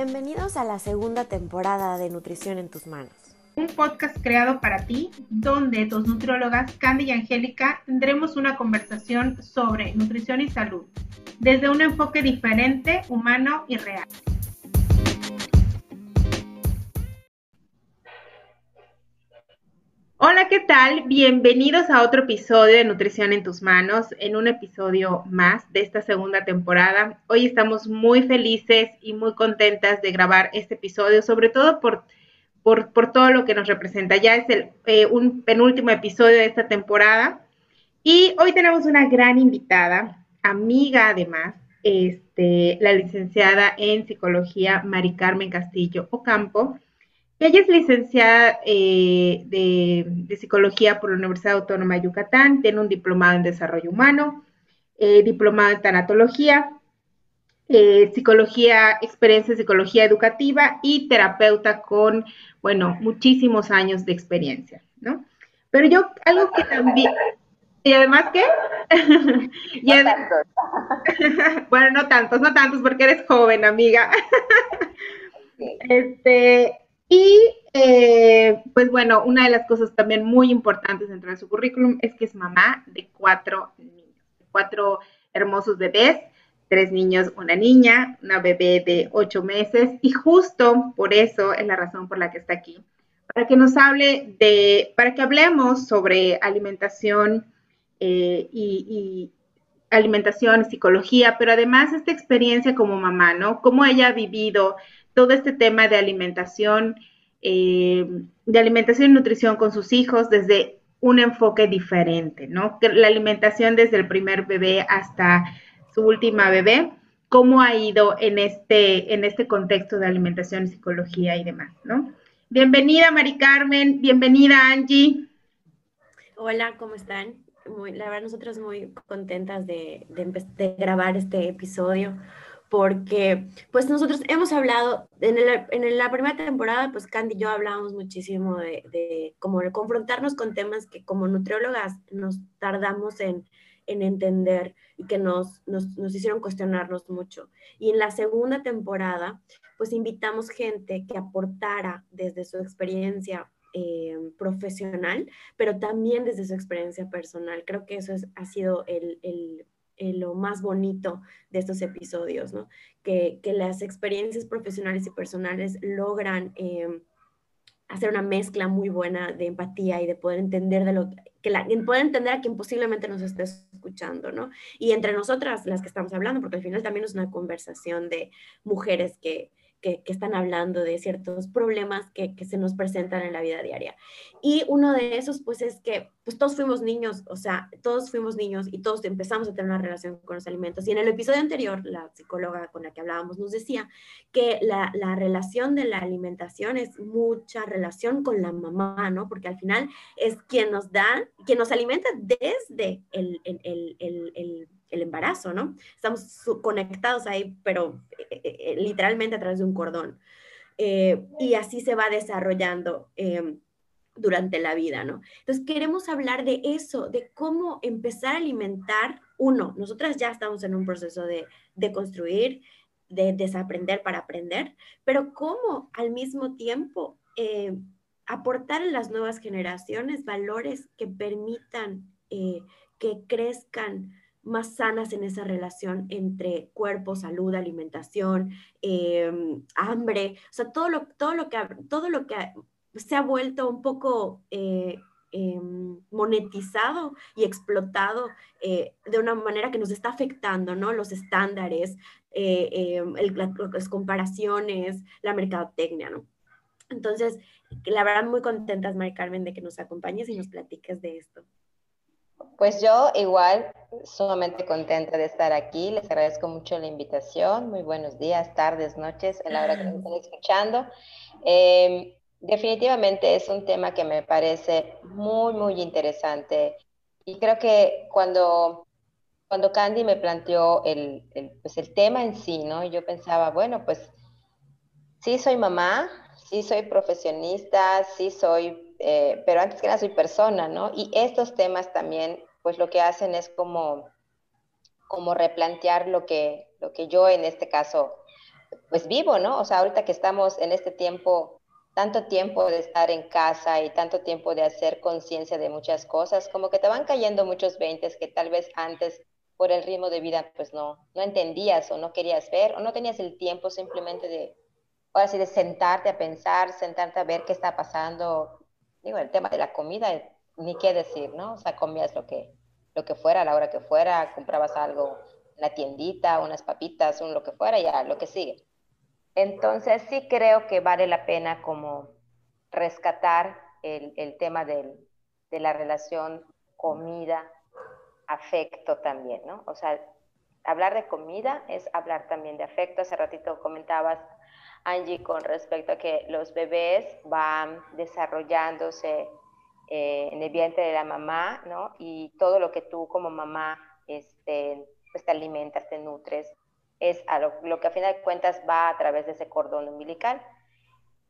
Bienvenidos a la segunda temporada de Nutrición en tus manos. Un podcast creado para ti, donde dos nutriólogas, Candy y Angélica, tendremos una conversación sobre nutrición y salud, desde un enfoque diferente, humano y real. Hola, ¿qué tal? Bienvenidos a otro episodio de Nutrición en tus manos, en un episodio más de esta segunda temporada. Hoy estamos muy felices y muy contentas de grabar este episodio, sobre todo por, por, todo lo que nos representa. Ya es el, eh, un penúltimo episodio de esta temporada y hoy tenemos una gran invitada, amiga además, este, la licenciada en psicología Mari Carmen Castillo Ocampo ella es licenciada eh, de, psicología por la Universidad Autónoma de Yucatán, tiene un diplomado en desarrollo humano, eh, diplomado en tanatología, eh, psicología, experiencia en psicología educativa y terapeuta con, bueno, muchísimos años de experiencia, ¿no? Pero yo, algo que también, y además qué? y bueno, no tantos, no tantos, porque eres joven, amiga. este, y eh, pues bueno, una de las cosas también muy importantes dentro de su currículum es que es mamá de cuatro niños, cuatro hermosos bebés, tres niños, una niña, una bebé de ocho meses y justo por eso es la razón por la que está aquí, para que nos hable de, para que hablemos sobre alimentación eh, y, y alimentación, psicología, pero además esta experiencia como mamá, ¿no? Cómo ella ha vivido todo este tema de alimentación, eh, de alimentación y nutrición con sus hijos desde un enfoque diferente, ¿no? La alimentación desde el primer bebé hasta su última bebé, cómo ha ido en este, en este contexto de alimentación psicología y demás, ¿no? Bienvenida, Mari Carmen, bienvenida, Angie. Hola, ¿cómo están? la verdad, nosotros muy contentas de, de grabar este episodio porque pues nosotros hemos hablado, en, en, la primera temporada, pues Candy y yo hablábamos muchísimo de, de como confrontarnos con temas que como nutriólogas nos tardamos en, en entender y que nos, nos, nos, hicieron cuestionarnos mucho. Y en la segunda temporada, pues invitamos gente que aportara desde su experiencia eh, profesional, pero también desde su experiencia personal. Creo que eso es, ha sido el, el eh, lo más bonito de estos episodios, ¿no? Que, las experiencias profesionales y personales logran em, hacer una mezcla muy buena de empatía y de poder entender de lo que la, poder entender a quien posiblemente nos esté escuchando, ¿no? Y entre nosotras, las que estamos hablando, porque al final también es una conversación de mujeres que, que, están hablando de ciertos problemas que, que, se nos presentan en la vida diaria. Y uno de esos, pues, es que pues, todos fuimos niños, o sea, todos fuimos niños y todos empezamos a tener una relación con los alimentos. Y en el episodio anterior, la psicóloga con la que hablábamos nos decía que la, la relación de la alimentación es mucha relación con la mamá, ¿no? Porque al final es quien nos da, quien nos alimenta desde el, el, el embarazo, ¿no? Estamos conectados ahí, pero eh, eh, eh, literalmente a través de un cordón. y así se va desarrollando em, durante la vida, ¿no? Entonces queremos hablar de eso, de cómo empezar a alimentar, uno, nosotras ya estamos en un proceso de, de construir, de desaprender para aprender, pero cómo al mismo tiempo aportar en las nuevas generaciones valores que permitan que crezcan más sanas en esa relación entre cuerpo, salud, alimentación, em, hambre, o sea, todo lo, todo lo, que, todo lo que se ha vuelto un poco eh, em, monetizado y explotado eh, de una manera que nos está afectando, ¿no? Los estándares, eh, em, las comparaciones, la mercadotecnia, ¿no? Entonces, la verdad, muy contentas, Mari Carmen, de que nos acompañes y nos platiques de esto. Pues yo igual, sumamente contenta de estar aquí. Les agradezco mucho la invitación. Muy buenos días, tardes, noches, en la hora que me estén escuchando. Em, definitivamente es un tema que me parece muy, muy interesante. Y creo que cuando, cuando Candy me planteó el, el, pues el tema en sí, ¿no? Yo pensaba, bueno, pues sí soy mamá, sí soy profesionista, sí soy eh, pero antes que nada soy persona, ¿no? Y estos temas también, pues lo que hacen es como, como replantear lo que, lo que yo en este caso pues vivo, ¿no? O sea, ahorita que estamos en este tiempo, tanto tiempo de estar en casa y tanto tiempo de hacer conciencia de muchas cosas, como que te van cayendo muchos veintes que tal vez antes por el ritmo de vida pues no, no entendías o no querías ver o no tenías el tiempo simplemente de, ahora sí, de sentarte a pensar, sentarte a ver qué está pasando. El tema de la comida, ni qué decir, ¿no? O sea, comías lo que, lo que fuera, a la hora que fuera, comprabas algo en la tiendita, unas papitas, un lo que fuera, ya, lo que sigue. Entonces sí creo que vale la pena como rescatar el, el tema del, de la relación comida, afecto también, ¿no? O sea, hablar de comida es hablar también de afecto. Hace ratito comentabas, Angie, con respecto a que los bebés van desarrollándose eh, en el vientre de la mamá, ¿no? Y todo lo que tú como mamá este, pues te alimentas, te nutres, es a lo, que a fin de cuentas va a través de ese cordón umbilical.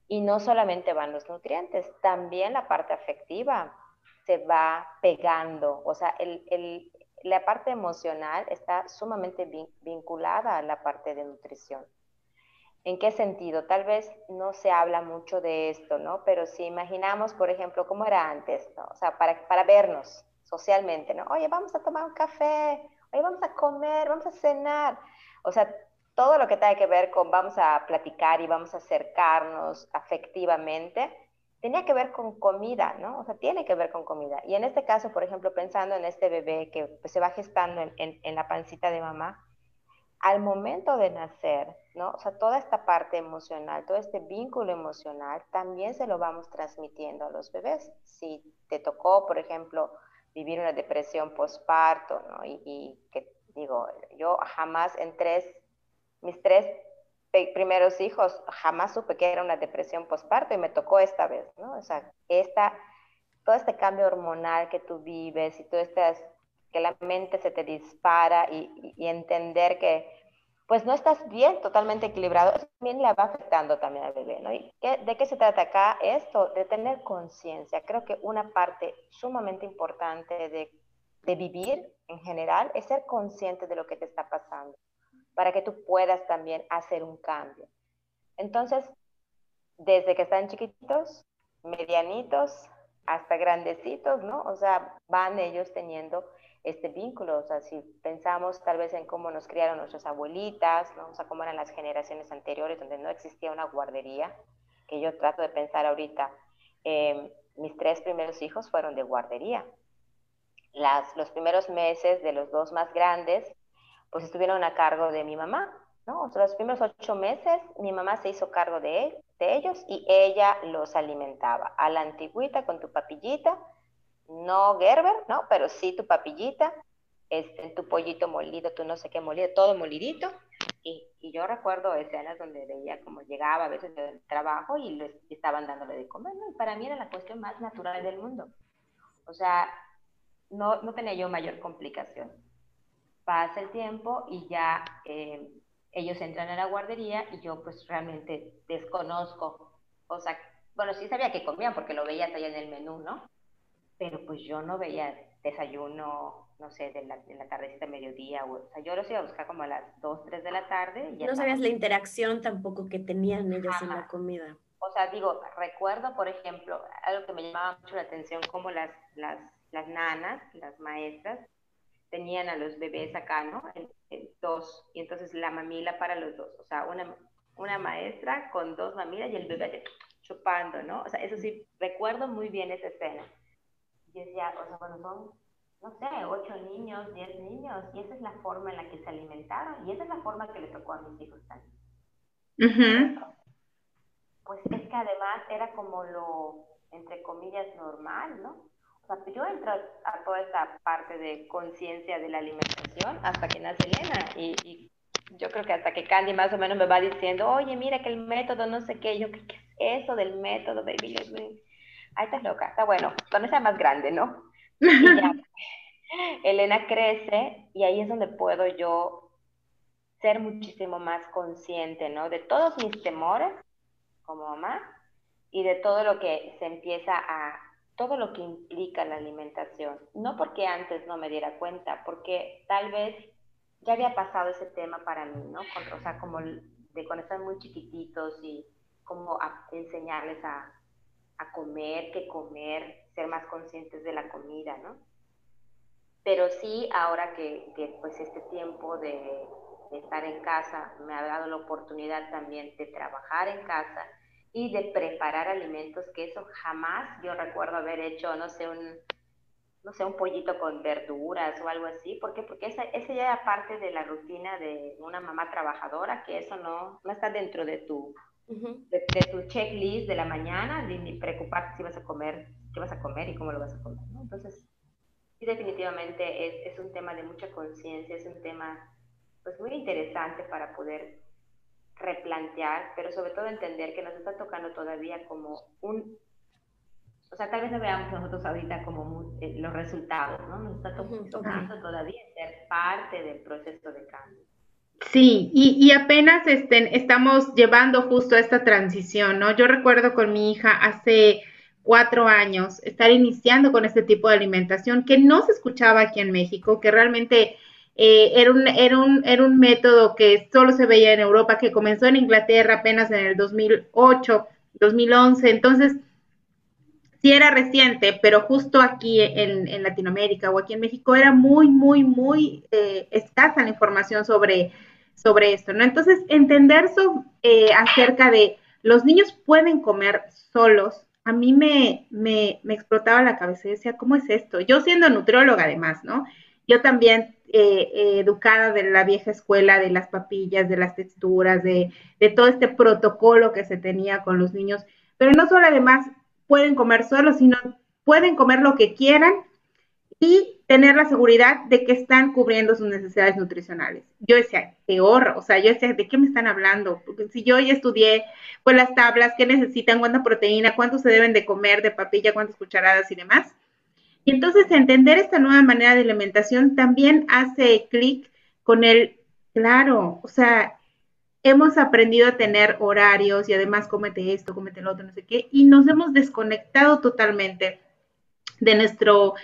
Y no solamente van los nutrientes, también la parte afectiva se va pegando, o sea, el, la parte emocional está sumamente vinculada a la parte de nutrición. ¿En qué sentido? Tal vez no se habla mucho de esto, ¿no? Pero si imaginamos, por ejemplo, cómo era antes, ¿no? O sea, para, vernos socialmente, ¿no? Oye, vamos a tomar un café, oye, vamos a comer, vamos a cenar. O sea, todo lo que tenga que ver con vamos a platicar y vamos a acercarnos afectivamente, tenía que ver con comida, ¿no? O sea, tiene que ver con comida. Y en este caso, por ejemplo, pensando en este bebé que pues, se va gestando en, la pancita de mamá, al momento de nacer, ¿no? O sea, toda esta parte emocional, todo este vínculo emocional, también se lo vamos transmitiendo a los bebés. Si te tocó, por ejemplo, vivir una depresión postparto, ¿no? Y, que digo, yo jamás en tres, mis tres primeros hijos, jamás supe que era una depresión postparto y me tocó esta vez, ¿no? O sea, esta, todo este cambio hormonal que tú vives y todo este, que la mente se te dispara y, y, entender que pues no estás bien, totalmente equilibrado, eso también le va afectando también al bebé, ¿no? ¿Y qué, de qué se trata acá? Esto, de tener conciencia. Creo que una parte sumamente importante de de vivir en general es ser consciente de lo que te está pasando, para que tú puedas también hacer un cambio. Entonces, desde que están chiquititos, medianitos, hasta grandecitos, ¿no? O sea, van ellos teniendo este vínculo, o sea, si pensamos tal vez en cómo nos criaron nuestras abuelitas, ¿no? O sea, cómo eran las generaciones anteriores donde no existía una guardería, que yo trato de pensar ahorita, eh, mis tres primeros hijos fueron de guardería, las, los primeros meses de los dos más grandes, pues estuvieron a cargo de mi mamá, ¿no? O sea, los primeros ocho meses mi mamá se hizo cargo de, de ellos y ella los alimentaba. A la antigüita con tu papillita, no Gerber, ¿no? Pero sí tu papillita, este, tu pollito molido, tu no sé qué molido, todo molidito. Y, y, yo recuerdo escenas donde veía como llegaba a veces del trabajo y les estaban dándole de comer, ¿no? Y para mí era la cuestión más natural del mundo. O sea, no, no tenía yo mayor complicación. Pasa el tiempo y ya eh, ellos entran a la guardería y yo pues realmente desconozco, o sea, bueno, sí sabía que comían porque lo veía allá en el menú, ¿no? Pero pues yo no veía desayuno, no sé, de la, de la tardecita mediodía, o, sea, yo los iba a buscar como a las 2, 3 de la tarde. Y no sabías la interacción tampoco que tenían ellos en la comida. O sea, digo, recuerdo, por ejemplo, algo que me llamaba mucho la atención, como las, las las nanas, las maestras, tenían a los bebés acá, ¿no? dos, y entonces la mamila para los dos, o sea, una, una maestra con dos mamilas y el bebé chupando, ¿no? O sea, eso sí, recuerdo muy bien esa escena. Y decía, o sea, bueno, son, no sé, ocho niños, diez niños, y esa es la forma en la que se alimentaron, y esa es la forma que le tocó a mis hijos también. Pues es que además era como lo, entre comillas, normal, ¿no? yo entro a toda esta parte de conciencia de la alimentación hasta que nace Elena y, yo creo que hasta que Candy más o menos me va diciendo, oye, mira que el método no sé qué, yo, ¿qué, es eso del método, baby? Ahí estás loca, está bueno, cuando sea más grande, ¿no? Elena crece y ahí es donde puedo yo ser muchísimo más consciente, ¿no? De todos mis temores como mamá y de todo lo que se empieza a, todo lo que implica la alimentación. No porque antes no me diera cuenta, porque tal vez ya había pasado ese tema para mí, ¿no? O sea, como de de cuando están muy chiquititos y cómo enseñarles a, a comer, qué comer, ser más conscientes de la comida, ¿no? Pero sí, ahora que, que pues este tiempo de, estar en casa me ha dado la oportunidad también de trabajar en casa y de preparar alimentos, que eso jamás yo recuerdo haber hecho, no sé, un, no sé, un pollito con verduras o algo así. ¿Por? Porque esa, esa ya era parte de la rutina de una mamá trabajadora, que eso no, no está dentro de tu, de, tu checklist de la mañana, ni, ni, preocuparte si vas a comer, qué vas a comer y cómo lo vas a comer. ¿no? Entonces, sí, definitivamente es, es un tema de mucha conciencia, es un tema pues muy interesante para poder replantear, pero sobre todo entender que nos está tocando todavía como un, o sea, tal vez no veamos nosotros ahorita como eh, los resultados, ¿no? Nos está tocando todavía ser parte del proceso de cambio. Sí, y, apenas estén, estamos llevando justo esta transición, ¿no? Yo recuerdo con mi hija hace cuatro años estar iniciando con este tipo de alimentación que no se escuchaba aquí en México, que realmente eh, era, un, era, un, era un método que solo se veía en Europa, que comenzó en Inglaterra apenas en el 2008, 2011, entonces sí era reciente, pero justo aquí en, Latinoamérica o aquí en México era muy, muy, muy eh, escasa la información sobre sobre esto, ¿no? Entonces, entender eso eh, acerca de los niños pueden comer solos, a mí me, me, explotaba la cabeza y decía, ¿cómo es esto? Yo siendo nutrióloga además, ¿no? Yo también eh, educada de la vieja escuela, de las papillas, de las texturas, de, de todo este protocolo que se tenía con los niños, pero no solo además pueden comer solos, sino pueden comer lo que quieran y tener la seguridad de que están cubriendo sus necesidades nutricionales. Yo decía, peor, o sea, yo decía, ¿de qué me están hablando? Porque si yo ya estudié, pues las tablas, qué necesitan, cuánta proteína, cuánto se deben de comer de papilla, cuántas cucharadas y demás. Y entonces entender esta nueva manera de alimentación también hace clic con el, claro, o sea, hemos aprendido a tener horarios y además cómete esto, cómete lo otro, no sé qué, y nos hemos desconectado totalmente de nuestro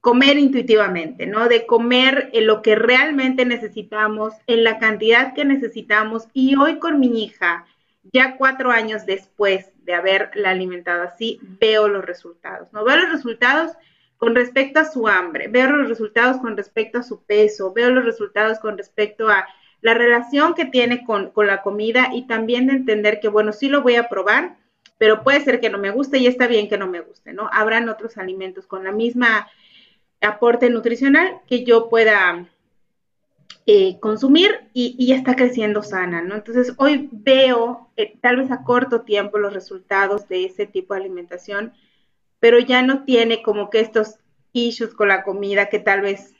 comer intuitivamente, ¿no? De comer lo que realmente necesitamos, en la cantidad que necesitamos. Y hoy con mi hija, ya cuatro años después de haberla alimentado así, veo los resultados, ¿no? Veo los resultados con respecto a su hambre, veo los resultados con respecto a su peso, veo los resultados con respecto a la relación que tiene con, con la comida y también de entender que, bueno, sí lo voy a probar, pero puede ser que no me guste y está bien que no me guste, ¿no? Habrán otros alimentos con la misma aporte nutricional que yo pueda eh, consumir y, ya está creciendo sana, ¿no? Entonces, hoy veo, eh, tal vez a corto tiempo, los resultados de ese tipo de alimentación, pero ya no tiene como que estos issues con la comida que tal vez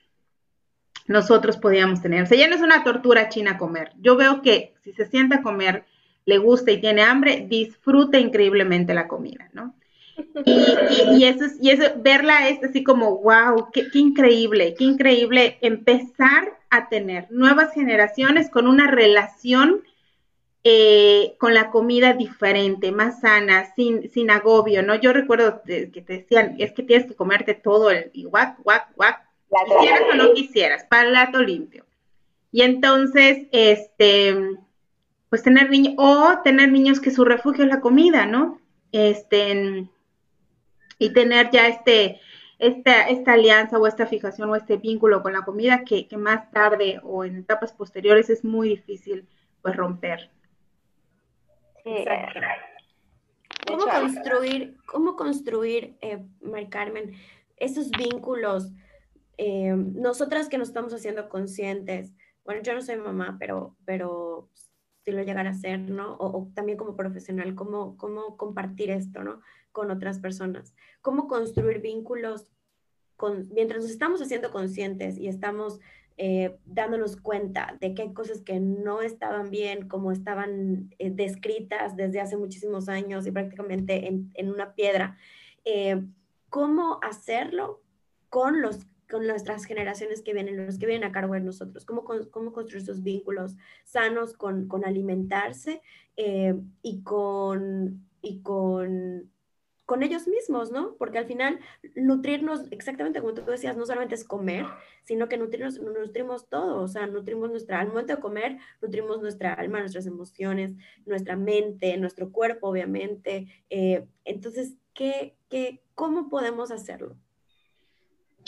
nosotros podíamos tener. O sea, ya no es una tortura china comer. Yo veo que si se sienta a comer, le gusta y tiene hambre, disfruta increíblemente la comida, ¿no? Y, eso es, y eso, verla es así como, wow, qué, increíble, qué increíble empezar a tener nuevas generaciones con una relación eh, con la comida diferente, más sana, sin, sin agobio, ¿no? Yo recuerdo que te decían, es que tienes que comerte todo el y guac, guac, guac, quisieras o no quisieras, palato limpio. Y entonces, este, pues tener niños, o tener niños que su refugio es la comida, ¿no? Este, y tener ya este, esta, esta alianza o esta fijación o este vínculo con la comida que, más tarde o en etapas posteriores es muy difícil pues romper. ¿Cómo construir, cómo construir, eh, Carmen, esos vínculos? Eh, nosotras que nos estamos haciendo conscientes, bueno, yo no soy mamá, pero, pero si lo llegara a ser, ¿no? O, también como profesional, ¿cómo, cómo compartir esto, ¿no? Con otras personas. Cómo construir vínculos con, mientras nos estamos haciendo conscientes y estamos eh, dándonos cuenta de que hay cosas que no estaban bien, como estaban eh, descritas desde hace muchísimos años y prácticamente en, en una piedra. Eh, ¿Cómo hacerlo con los con nuestras generaciones que vienen, los que vienen a cargo de nosotros, cómo, cómo construir esos vínculos sanos con, con alimentarse eh, y, con, y con con ellos mismos, ¿no? Porque al final nutrirnos, exactamente como tú decías, no solamente es comer, sino que nutrirnos, nutrimos todo, o sea, nutrimos nuestra, al momento de comer, nutrimos nuestra alma, nuestras emociones, nuestra mente, nuestro cuerpo, obviamente. Eh, entonces, ¿qué, qué, ¿cómo podemos hacerlo?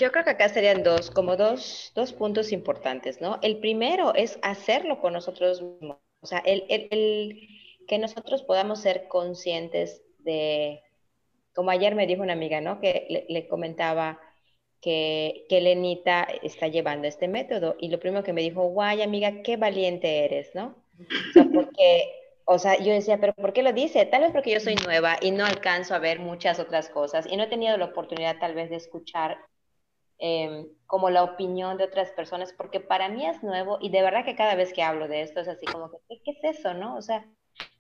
Yo creo que acá serían dos, como dos, dos puntos importantes, ¿no? El primero es hacerlo con nosotros mismos, o sea, el, el, el que nosotros podamos ser conscientes de como ayer me dijo una amiga, ¿no? Que le, comentaba que, que Lenita está llevando este método y lo primero que me dijo, guay, amiga, qué valiente eres, ¿no? O sea, porque, o sea, yo decía, pero ¿por qué lo dice? Tal vez porque yo soy nueva y no alcanzo a ver muchas otras cosas y no he tenido la oportunidad tal vez de escuchar em, como la opinión de otras personas, porque para mí es nuevo y de verdad que cada vez que hablo de esto es así como que, ¿qué, es eso, no? O sea,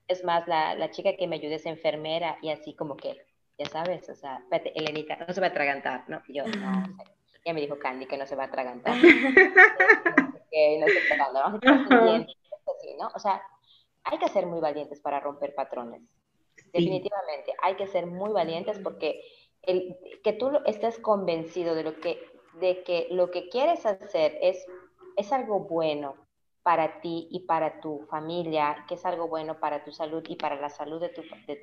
es más, la, la chica que me ayuda es enfermera y así como que ya sabes, o sea, espérate, Elenita, no se va a atragantar, ¿no? Y yo, no, ya me dijo Candy que no se va a atragantar. que no se atragantar, ¿no? O sea, hay que ser muy valientes para romper patrones. Definitivamente, hay que ser muy valientes porque el, que tú estés convencido de lo que, de que lo que quieres hacer es, es algo bueno, para ti y para tu familia, que es algo bueno para tu salud y para la salud de,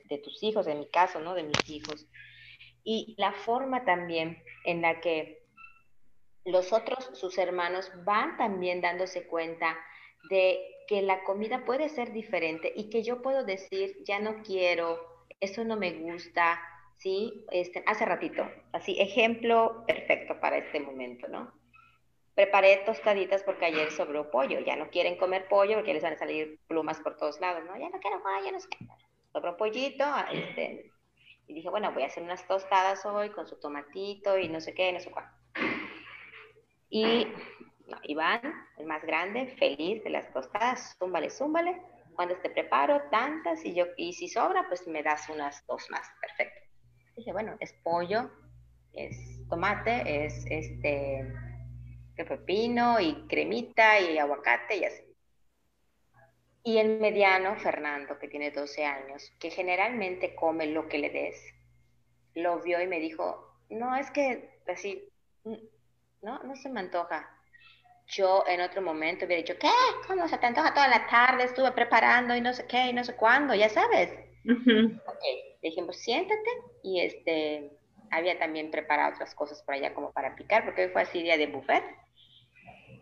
de, tus hijos, en mi caso, ¿no? De mis hijos. Y la forma también en la que los otros, sus hermanos, van también dándose cuenta de que la comida puede ser diferente y que yo puedo decir, ya no quiero, eso no me gusta, ¿sí? Este, hace ratito, así, ejemplo perfecto para este momento, ¿no? preparé tostaditas porque ayer sobró pollo. Ya no quieren comer pollo porque les van a salir plumas por todos lados, ¿no? Ya no quiero pollo, ya no sé. Sobró pollito, este, y dije, bueno, voy a hacer unas tostadas hoy con su tomatito y no sé qué, no sé cuál. Y Iván, el más grande, feliz de las tostadas, zúmbale, zúmbale. Cuando te preparo tantas y yo y si sobra, pues me das unas dos más, perfecto. Dije, bueno, es pollo, es tomate, es este pepino y cremita y aguacate y así. Y el mediano, Fernando, que tiene 12 años, que generalmente come lo que le des, lo vio y me dijo, no, es que así, no, no se me antoja. Yo en otro momento hubiera dicho, ¿qué? ¿Cómo se te antoja toda la tarde? Estuve preparando y no sé qué y no sé cuándo, ya sabes. Dijimos, siéntate y este, había también preparado otras cosas por allá como para picar, porque hoy fue así día de buffet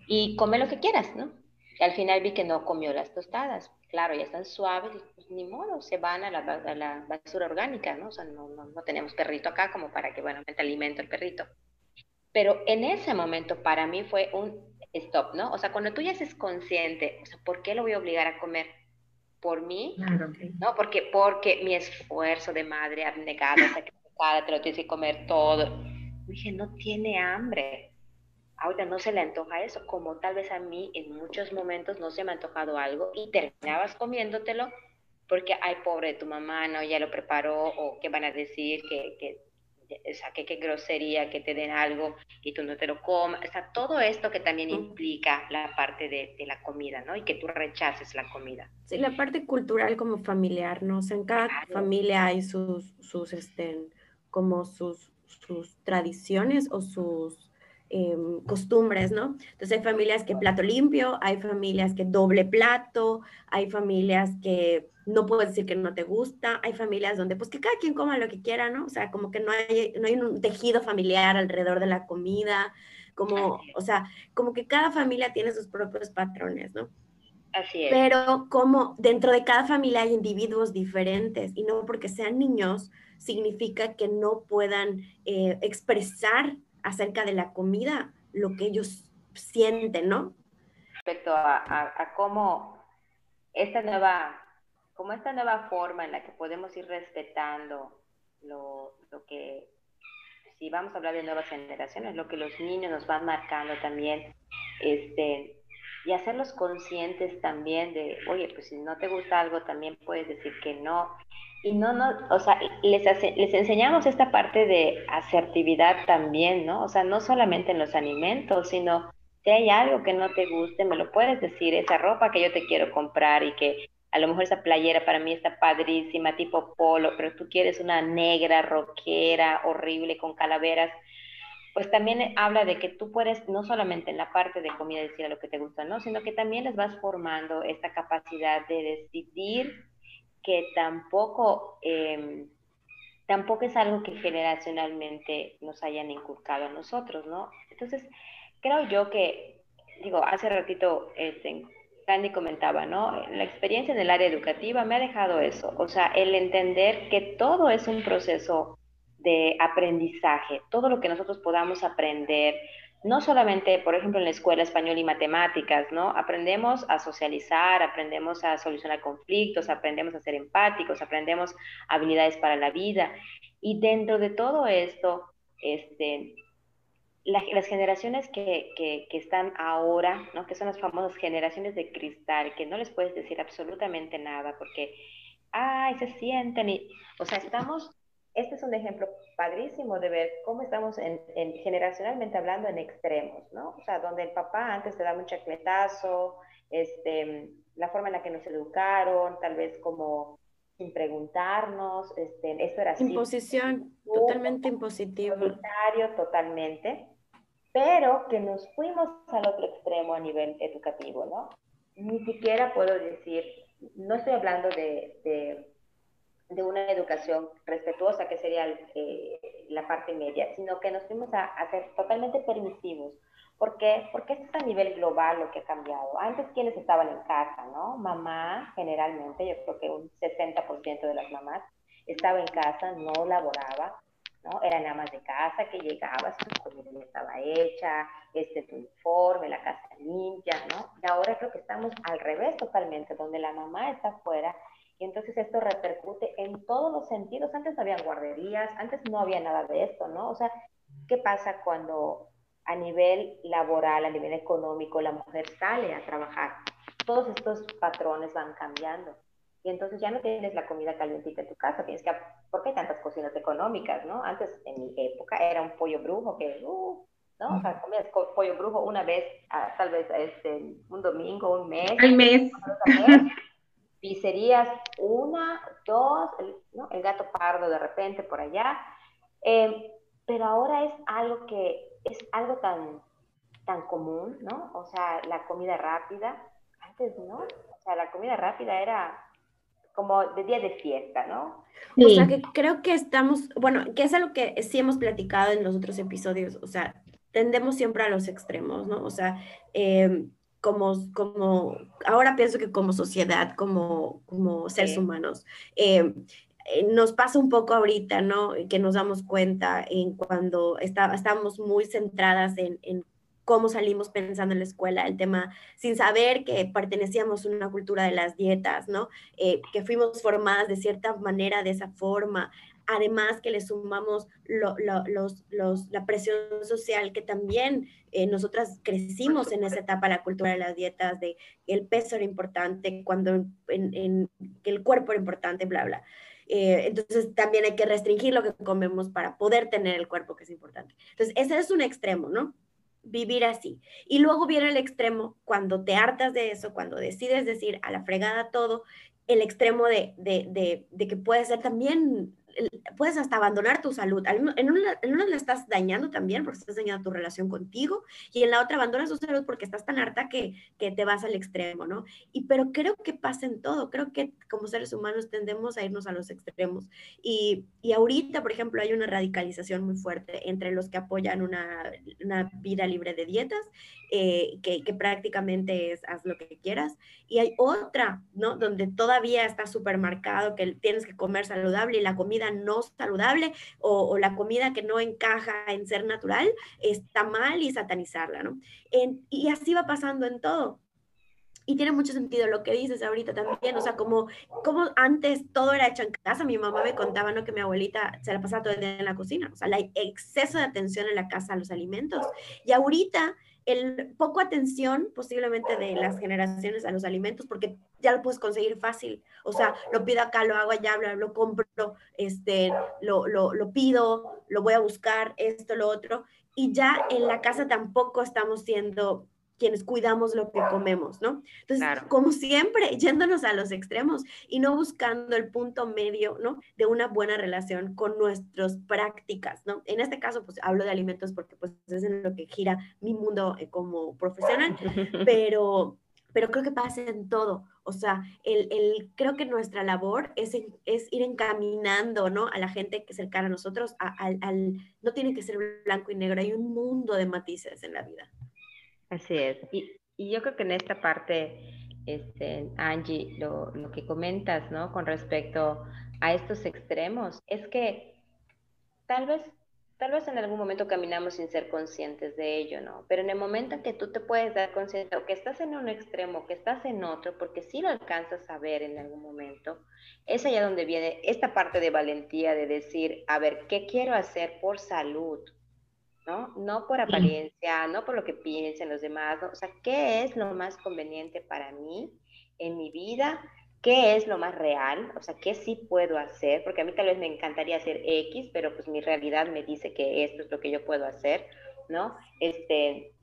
y come lo que quieras, ¿no? Y al final vi que no comió las tostadas. Claro, ya están suaves, pues, ni modo, se van a la, basura orgánica, ¿no? O sea, no, no, tenemos perrito acá como para que, bueno, te alimento el perrito. Pero en ese momento para mí fue un stop, ¿no? O sea, cuando tú ya eres consciente, o sea, ¿por qué lo voy a obligar a comer? ¿Por mí? Claro. ¿No? Porque, porque mi esfuerzo de madre abnegada, sacrificada, te lo tienes que comer todo. Dije, no tiene hambre ahorita no se le antoja eso, como tal vez a mí en muchos momentos no se me ha antojado algo y terminabas comiéndotelo porque, ay, pobre tu mamá, no, ya lo preparó, o que van a decir que, que o sea, que qué grosería que te den algo y tú no te lo comas, o sea, todo esto que también implica la parte de, de, la comida, ¿no? Y que tú rechaces la comida. Sí, la parte cultural como familiar, ¿no? O sea, en cada familia hay sus, sus, este, como sus, sus tradiciones o sus Em, costumbres, ¿no? Entonces hay familias que plato limpio, hay familias que doble plato, hay familias que no puedes decir que no te gusta, hay familias donde pues que cada quien coma lo que quiera, ¿no? O sea, como que no hay, no hay un tejido familiar alrededor de la comida, como, o sea, como que cada familia tiene sus propios patrones, ¿no? Así es. Pero como dentro de cada familia hay individuos diferentes y no porque sean niños significa que no puedan eh, expresar acerca de la comida, lo que ellos sienten, ¿no? Respecto a, cómo esta nueva, como esta nueva forma en la que podemos ir respetando lo, lo que, si vamos a hablar de nuevas generaciones, lo que los niños nos van marcando también, este, y hacerlos conscientes también de, oye, pues si no te gusta algo, también puedes decir que no, y no, no, o sea, les, les enseñamos esta parte de asertividad también, ¿no? O sea, no solamente en los alimentos, sino si hay algo que no te guste, me lo puedes decir, esa ropa que yo te quiero comprar y que a lo mejor esa playera para mí está padrísima, tipo polo, pero tú quieres una negra, rockera, horrible, con calaveras, pues también habla de que tú puedes, no solamente en la parte de comida decir a lo que te gusta, ¿no? Sino que también les vas formando esta capacidad de decidir que tampoco, em, tampoco es algo que generacionalmente nos hayan inculcado a nosotros, ¿no? Entonces, creo yo que, digo, hace ratito este, Candy comentaba, ¿no? La experiencia en el área educativa me ha dejado eso, o sea, el entender que todo es un proceso de aprendizaje, todo lo que nosotros podamos aprender, no solamente, por ejemplo, en la escuela español y matemáticas, ¿no? Aprendemos a socializar, aprendemos a solucionar conflictos, aprendemos a ser empáticos, aprendemos habilidades para la vida. Y dentro de todo esto, este, las generaciones que, que, que, están ahora, ¿no? que son las famosas generaciones de cristal, que no les puedes decir absolutamente nada porque, ay, se sienten y, o sea, estamos este es un ejemplo padrísimo de ver cómo estamos en, generacionalmente hablando en extremos, ¿no? O sea, donde el papá antes te da un chacletazo, este, la forma en la que nos educaron, tal vez como sin preguntarnos, este, esto era así. Imposición, totalmente impositivo. Totalmente, pero que nos fuimos al otro extremo a nivel educativo, ¿no? Ni siquiera puedo decir, no estoy hablando de de una educación respetuosa, que sería eh, la parte media, sino que nos fuimos a, a, ser totalmente permisivos. ¿Por qué? Porque esto es a nivel global lo que ha cambiado. Antes, quienes estaban en casa? ¿no? Mamá, generalmente, yo creo que un 60% de las mamás estaba en casa, no laboraba, ¿no? Eran amas de casa que llegaba, su comida estaba hecha, este tu uniforme, la casa limpia, ¿no? Y ahora creo que estamos al revés totalmente, donde la mamá está afuera y entonces esto repercute en todos los sentidos. Antes no había guarderías, antes no había nada de esto, ¿no? O sea, ¿qué pasa cuando a nivel laboral, a nivel económico, la mujer sale a trabajar? Todos estos patrones van cambiando. Y entonces ya no tienes la comida calientita en tu casa, tienes que... ¿Por qué hay tantas cocinas económicas, no? Antes, en mi época, era un pollo brujo que... Uh, ¿no? O sea, comías pollo brujo una vez, tal vez este, un domingo, un mes. Al mes pizzerías, una, dos, el, ¿no? el gato pardo de repente por allá. Eh, pero ahora es algo que es algo tan, tan común, ¿no? O sea, la comida rápida, antes no, o sea, la comida rápida era como de día de fiesta, ¿no? O sea, que creo que estamos, bueno, que es algo que sí hemos platicado en los otros episodios, o sea, tendemos siempre a los extremos, ¿no? O sea, eh, como, como, ahora pienso que como sociedad, como, como seres humanos, eh, eh, nos pasa un poco ahorita, ¿no? Que nos damos cuenta en cuando está, estamos muy centradas en, en cómo salimos pensando en la escuela, el tema, sin saber que pertenecíamos a una cultura de las dietas, ¿no? Eh, que fuimos formadas de cierta manera, de esa forma, además que le sumamos la presión social que también eh, nosotras crecimos en esa etapa, la cultura de las dietas, de el peso era importante, cuando en, que el cuerpo era importante, bla, bla. Eh, entonces también hay que restringir lo que comemos para poder tener el cuerpo que es importante. Entonces ese es un extremo, ¿no? Vivir así. Y luego viene el extremo cuando te hartas de eso, cuando decides decir a la fregada todo, el extremo de, de que puede ser también puedes hasta abandonar tu salud. En una, en una la estás dañando también porque estás dañando tu relación contigo y en la otra abandonas tu salud porque estás tan harta que, que te vas al extremo, ¿no? Y pero creo que pasa en todo, creo que como seres humanos tendemos a irnos a los extremos. Y, y ahorita, por ejemplo, hay una radicalización muy fuerte entre los que apoyan una, una vida libre de dietas, eh, que, que prácticamente es haz lo que quieras, y hay otra, ¿no? Donde todavía está súper marcado que tienes que comer saludable y la comida no saludable o, la comida que no encaja en ser natural está mal y satanizarla, ¿no? y así va pasando en todo. Y tiene mucho sentido lo que dices ahorita también, o sea, como, como antes todo era hecho en casa, mi mamá me contaba, ¿no? Que mi abuelita se la pasaba todo el día en la cocina, o sea, el exceso de atención en la casa a los alimentos. Y ahorita el poco atención posiblemente de las generaciones a los alimentos, porque ya lo puedes conseguir fácil. O sea, lo pido acá, lo hago allá, lo, lo compro, este, lo, lo, lo, pido, lo voy a buscar, esto, lo otro. Y ya en la casa tampoco estamos siendo quienes cuidamos lo que comemos, ¿no? Entonces, como siempre, yéndonos a los extremos y no buscando el punto medio, ¿no? De una buena relación con nuestras prácticas, ¿no? En este caso, pues hablo de alimentos porque pues es en lo que gira mi mundo eh, como profesional, pero pero creo que pasa en todo. O sea, el, el creo que nuestra labor es, es, ir encaminando, ¿no? A la gente que cercana a nosotros, al, al, no tiene que ser blanco y negro, hay un mundo de matices en la vida. Así es. Y, yo creo que en esta parte, este, Angie, lo, que comentas, ¿no? Con respecto a estos extremos, es que tal vez tal vez en algún momento caminamos sin ser conscientes de ello, ¿no? Pero en el momento en que tú te puedes dar consciente o que estás en un extremo, que estás en otro, porque sí lo alcanzas a ver en algún momento, es allá donde viene esta parte de valentía de decir, a ver, ¿qué quiero hacer por salud? ¿No? No por apariencia, no por lo que piensen los demás, ¿no? o sea, ¿qué es lo más conveniente para mí en mi vida? qué es lo más real, o sea, qué sí puedo hacer, porque a mí tal vez me encantaría hacer X, pero pues mi realidad me dice que esto es lo que yo puedo hacer, ¿no? Este,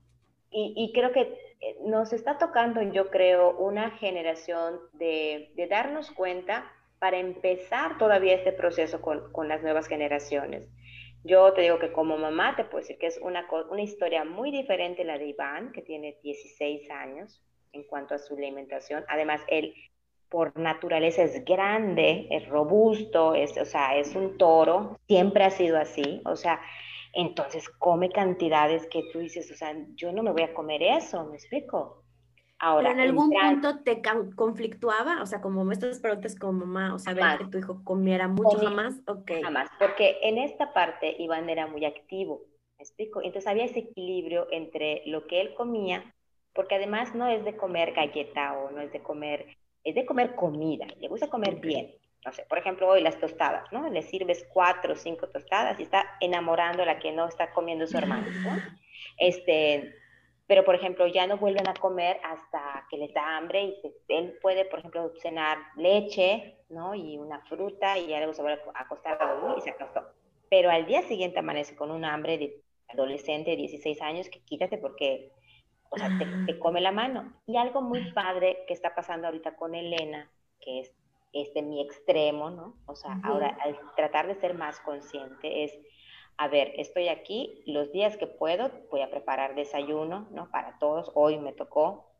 y, creo que eh, nos está tocando, yo creo, una generación de, de darnos cuenta para empezar todavía este proceso con, con, las nuevas generaciones. Yo te digo que como mamá te puedo decir que es una, una historia muy diferente la de Iván, que tiene 16 años en cuanto a su alimentación. Además, él por naturaleza es grande, es robusto, es, o sea, es un toro, siempre ha sido así, o sea, entonces come cantidades que tú dices, o sea, yo no me voy a comer eso, ¿me explico? Ahora, ¿en algún punto te conflictuaba? O sea, como estas preguntas como mamá, o sea, ver que tu hijo comiera mucho, jamás, ok. Jamás, porque en esta parte Iván era muy activo, ¿me explico? Entonces había ese equilibrio entre lo que él comía, porque además no es de comer galleta o no es de comer es de comer comida, le gusta comer bien. No sé, por ejemplo, hoy las tostadas, ¿no? Le sirves cuatro o cinco tostadas y está enamorando a la que no está comiendo su hermano, ¿no? Este, pero por ejemplo, ya no vuelven a comer hasta que les da hambre y él puede, por ejemplo, cenar leche, ¿no? Y una fruta y ya luego se vuelve a acostar a dormir y se acostó. Pero al día siguiente amanece con un hambre de adolescente de 16 años que quítate porque o sea, te, come la mano. Y algo muy padre que está pasando ahorita con Elena, que es este mi extremo, ¿no? O sea, ahora al tratar de ser más consciente es, a ver, estoy aquí, los días que puedo voy a preparar desayuno, ¿no? Para todos, hoy me tocó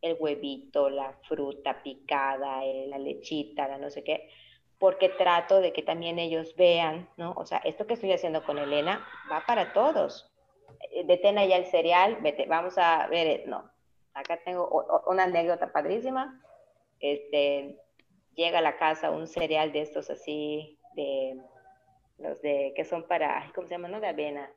el huevito, la fruta picada, la lechita, la no sé qué, porque trato de que también ellos vean, ¿no? O sea, esto que estoy haciendo con Elena va para todos, eh, detén ya el cereal, vete, vamos a ver, eh, no, acá tengo una anécdota padrísima, este, llega a la casa un cereal de estos así, de los de, que son para, ¿cómo se llama? No de avena.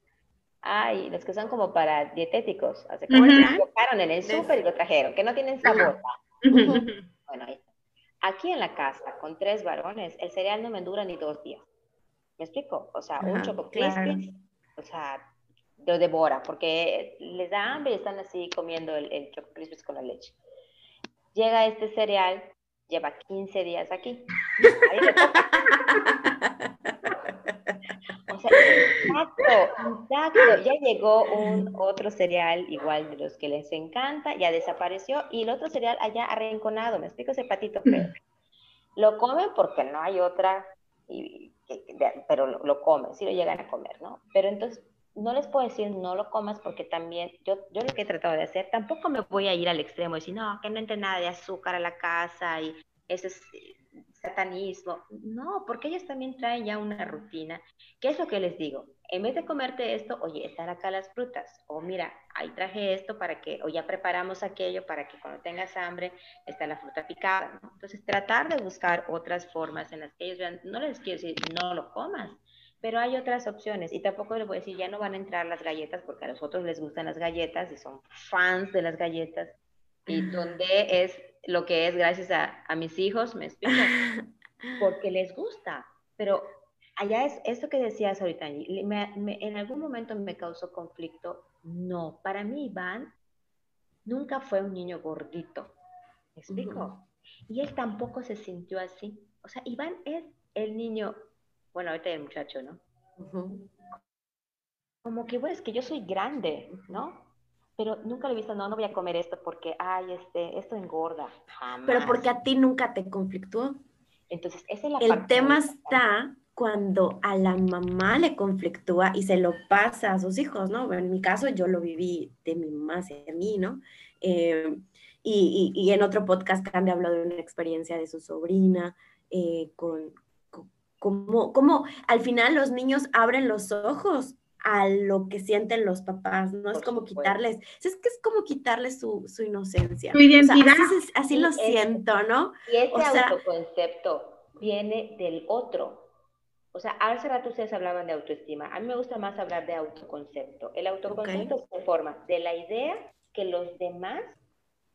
Ay, los que son como para dietéticos, hace como lo en el súper y lo trajeron, que no tienen sabor. bueno, ahí Aquí en la casa, con tres varones, el cereal no me dura ni dos días. ¿Me explico? O sea, un choco crispy, o sea, lo devora porque les da hambre y están así comiendo el, el Choco con la leche. Llega este cereal, lleva 15 días aquí. o sea, exacto, exacto. Ya llegó un otro cereal igual de los que les encanta, ya desapareció y el otro cereal allá arrinconado. Me explico ese patito feo. Lo comen porque no hay otra, y, pero lo, lo comen, sí lo llegan a comer, ¿no? Pero entonces no les puedo decir no lo comas porque también yo, yo lo que he tratado de hacer, tampoco me voy a ir al extremo y decir, no, que no entre nada de azúcar a la casa y eso es satanismo. No, porque ellos también traen ya una rutina. ¿Qué es lo que les digo? En vez de comerte esto, oye, están acá las frutas. O mira, ahí traje esto para que, o ya preparamos aquello para que cuando tengas hambre está la fruta picada. Entonces, tratar de buscar otras formas en las que ellos vean, no les quiero decir, no lo comas, pero hay otras opciones y tampoco les voy a decir, ya no van a entrar las galletas porque a los otros les gustan las galletas y son fans de las galletas. Y donde es lo que es gracias a, a mis hijos, me explico, porque les gusta. Pero allá es esto que decías ahorita, en algún momento me causó conflicto. No, para mí Iván nunca fue un niño gordito, ¿me explico? Y él tampoco se sintió así. O sea, Iván es el niño bueno, ahorita el muchacho, ¿no? Como que, bueno, es que yo soy grande, ¿no? Pero nunca le he visto, no, no voy a comer esto porque, ay, este, esto engorda. Pero porque a ti nunca te conflictuó. Entonces, esa es la El tema está cuando a la mamá le conflictúa y se lo pasa a sus hijos, ¿no? En mi caso yo lo viví de mi mamá hacia mí, ¿no? Eh, y, y, en otro podcast Candy habló de una experiencia de su sobrina eh, con, como, como al final los niños abren los ojos a lo que sienten los papás, ¿no? es como quitarles, es que es como quitarles su, su inocencia. Su identidad. así, lo siento, ¿no? Y ese autoconcepto viene del otro. O sea, hace rato ustedes hablaban de autoestima. A mí me gusta más hablar de autoconcepto. El autoconcepto se forma de la idea que los demás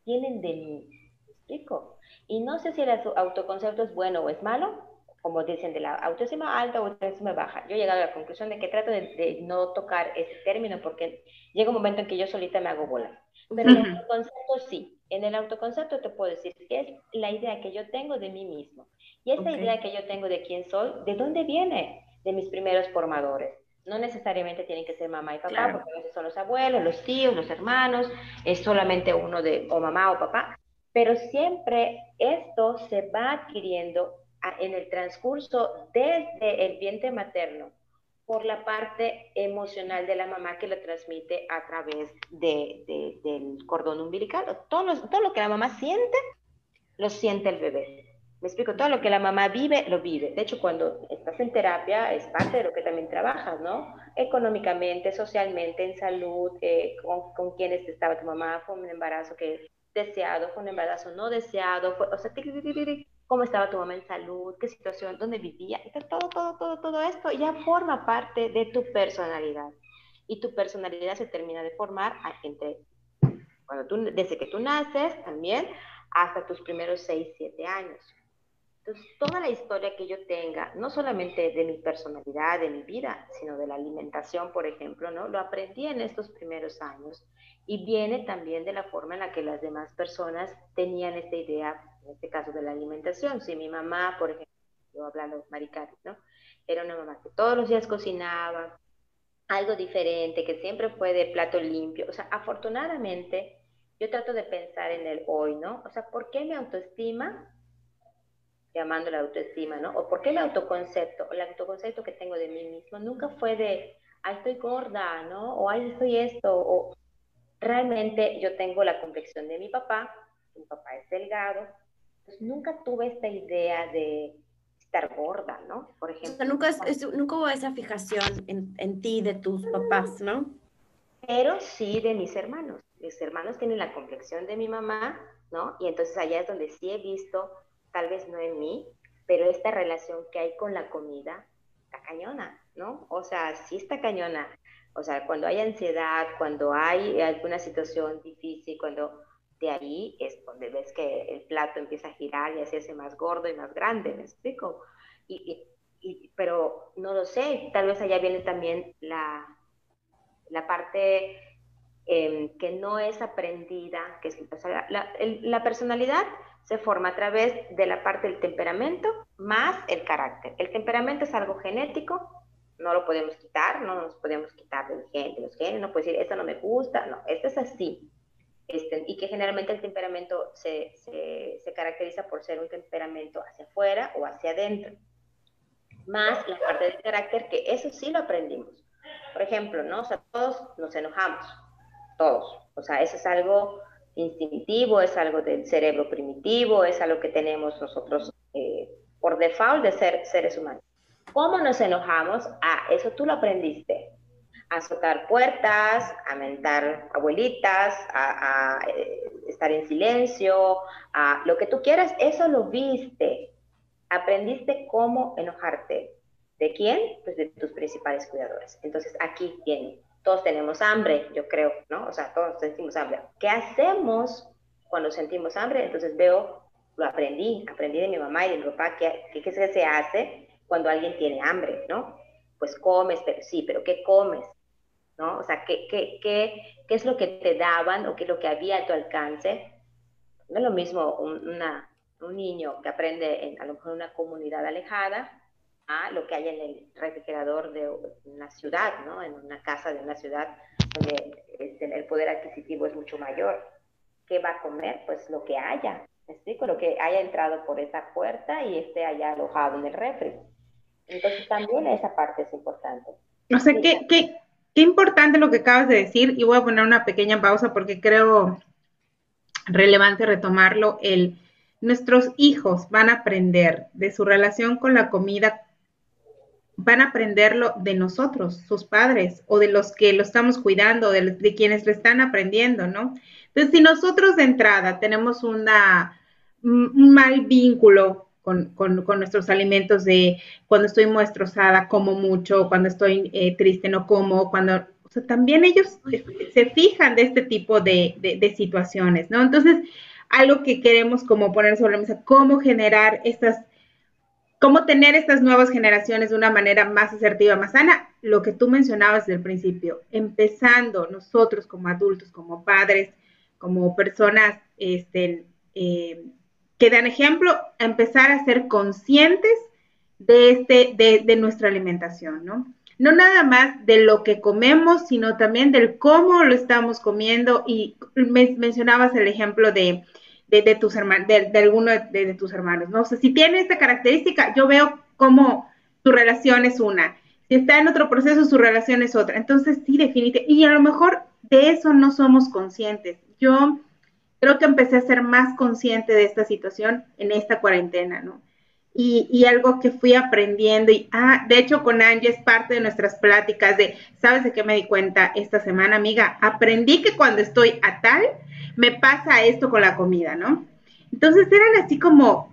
tienen de mí. explico? Y no sé si el autoconcepto es bueno o es malo, como dicen, de la autoestima alta o autoestima baja. Yo he llegado a la conclusión de que trato de, no tocar ese término porque llega un momento en que yo solita me hago bola. Pero en el autoconcepto sí. En el autoconcepto te puedo decir que es la idea que yo tengo de mí mismo. Y esa idea que yo tengo de quién soy, ¿de dónde viene? De mis primeros formadores. No necesariamente tienen que ser mamá y papá, porque a veces son los abuelos, los tíos, los hermanos, es solamente uno de o mamá o papá. Pero siempre esto se va adquiriendo en el transcurso desde el vientre materno por la parte emocional de la mamá que lo transmite a través de, del cordón umbilical. Todo lo, todo lo que la mamá siente, lo siente el bebé. Me explico, todo lo que la mamá vive, lo vive. De hecho, cuando estás en terapia, es parte de lo que también trabajas, ¿no? Económicamente, socialmente, en salud, eh, con, con quienes estaba tu mamá, fue un embarazo que deseado, fue un embarazo no deseado, fue, o sea, cómo estaba tu mamá en salud, qué situación, dónde vivía, todo, todo, todo, todo esto ya forma parte de tu personalidad. Y tu personalidad se termina de formar entre, cuando tú, desde que tú naces también, hasta tus primeros 6, 7 años. Entonces, toda la historia que yo tenga, no solamente de mi personalidad, de mi vida, sino de la alimentación, por ejemplo, ¿no? Lo aprendí en estos primeros años y viene también de la forma en la que las demás personas tenían esta idea, en este caso de la alimentación. Si mi mamá, por ejemplo, yo hablando de Maricari, ¿no? Era una mamá que todos los días cocinaba algo diferente, que siempre fue de plato limpio. O sea, afortunadamente, yo trato de pensar en el hoy, ¿no? O sea, ¿por qué mi autoestima, llamando la autoestima, ¿no? O ¿por qué mi autoconcepto, el autoconcepto que tengo de mí mismo, nunca fue de, ay, estoy gorda, ¿no? O ay, estoy esto, o realmente yo tengo la complexión de mi papá, mi papá es delgado, pues nunca tuve esta idea de estar gorda, ¿no? Por ejemplo. nunca, nunca hubo esa fijación en, en, ti de tus papás, ¿no? Pero sí de mis hermanos. Mis hermanos tienen la complexión de mi mamá, ¿no? Y entonces allá es donde sí he visto, tal vez no en mí, pero esta relación que hay con la comida está cañona, ¿no? O sea, sí está cañona. O sea, cuando hay ansiedad, cuando hay alguna situación difícil, cuando de ahí es donde ves que el plato empieza a girar y a hacerse más gordo y más grande, ¿me explico? Y, y, pero no lo sé, tal vez allá viene también la, la parte em, que no es aprendida, que es, la, la personalidad se forma a través de la parte del temperamento más el carácter. El temperamento es algo genético, no lo podemos quitar, no nos podemos quitar de, los genes, no puede decir, esto no me gusta, no, esto es así. Este, y que generalmente el temperamento se, se, caracteriza por ser un temperamento hacia afuera o hacia adentro. Más la parte del carácter, que eso sí lo aprendimos. Por ejemplo, ¿no? O sea, todos nos enojamos, todos. O sea, eso es algo instintivo, es algo del cerebro primitivo, es algo que tenemos nosotros eh, por default de ser seres humanos. ¿Cómo nos enojamos? Ah, eso tú lo aprendiste. A azotar puertas, a mentar abuelitas, a, eh, estar en silencio, a lo que tú quieras, eso lo viste. Aprendiste cómo enojarte. ¿De quién? Pues de tus principales cuidadores. Entonces aquí viene. Todos tenemos hambre, yo creo, ¿no? O sea, todos sentimos hambre. ¿Qué hacemos cuando sentimos hambre? Entonces veo, lo aprendí, aprendí de mi mamá y de mi papá, ¿qué, qué, qué se hace? cuando alguien tiene hambre, ¿no? Pues comes, pero sí, pero ¿qué comes? ¿No? O sea, ¿qué, qué, qué, qué es lo que te daban o qué es lo que había a tu alcance? No es lo mismo un, un niño que aprende en, a lo mejor una comunidad alejada a lo que hay en el refrigerador de una ciudad, ¿no? En una casa de una ciudad donde el poder adquisitivo es mucho mayor. ¿Qué va a comer? Pues lo que haya. ¿Me explico? Lo que haya entrado por esa puerta y esté allá alojado en el refri. Entonces también esa parte es importante. O sea, qué, qué, qué importante lo que acabas de decir y voy a poner una pequeña pausa porque creo relevante retomarlo. El, nuestros hijos van a aprender de su relación con la comida van a aprenderlo de nosotros, sus padres, o de los que lo estamos cuidando, de, quienes lo están aprendiendo, ¿no? Entonces, si nosotros de entrada tenemos un mal vínculo con, nuestros alimentos de cuando estoy muy destrozada, como mucho, cuando estoy eh, triste, no como, cuando... O sea, también ellos se fijan de este tipo de, de situaciones, ¿no? Entonces, algo que queremos como poner sobre la mesa, cómo generar estas cómo tener estas nuevas generaciones de una manera más asertiva, más sana, lo que tú mencionabas desde el principio, empezando nosotros como adultos, como padres, como personas este, eh, que dan ejemplo, empezar a ser conscientes de, este, de, nuestra alimentación, ¿no? No nada más de lo que comemos, sino también del cómo lo estamos comiendo. Y mencionabas el ejemplo de, de, tus hermanos, de, alguno de, tus hermanos, ¿no? O sea, si tiene esta característica, yo veo cómo tu relación es una. Si está en otro proceso, su relación es otra. Entonces, sí, definitivamente. Y a lo mejor de eso no somos conscientes. Yo creo que empecé a ser más consciente de esta situación en esta cuarentena, ¿no? Y, algo que fui aprendiendo, y ah, de hecho con Angie es parte de nuestras pláticas de, ¿sabes de qué me di cuenta esta semana, amiga? Aprendí que cuando estoy a tal, me pasa esto con la comida, ¿no? Entonces eran así como,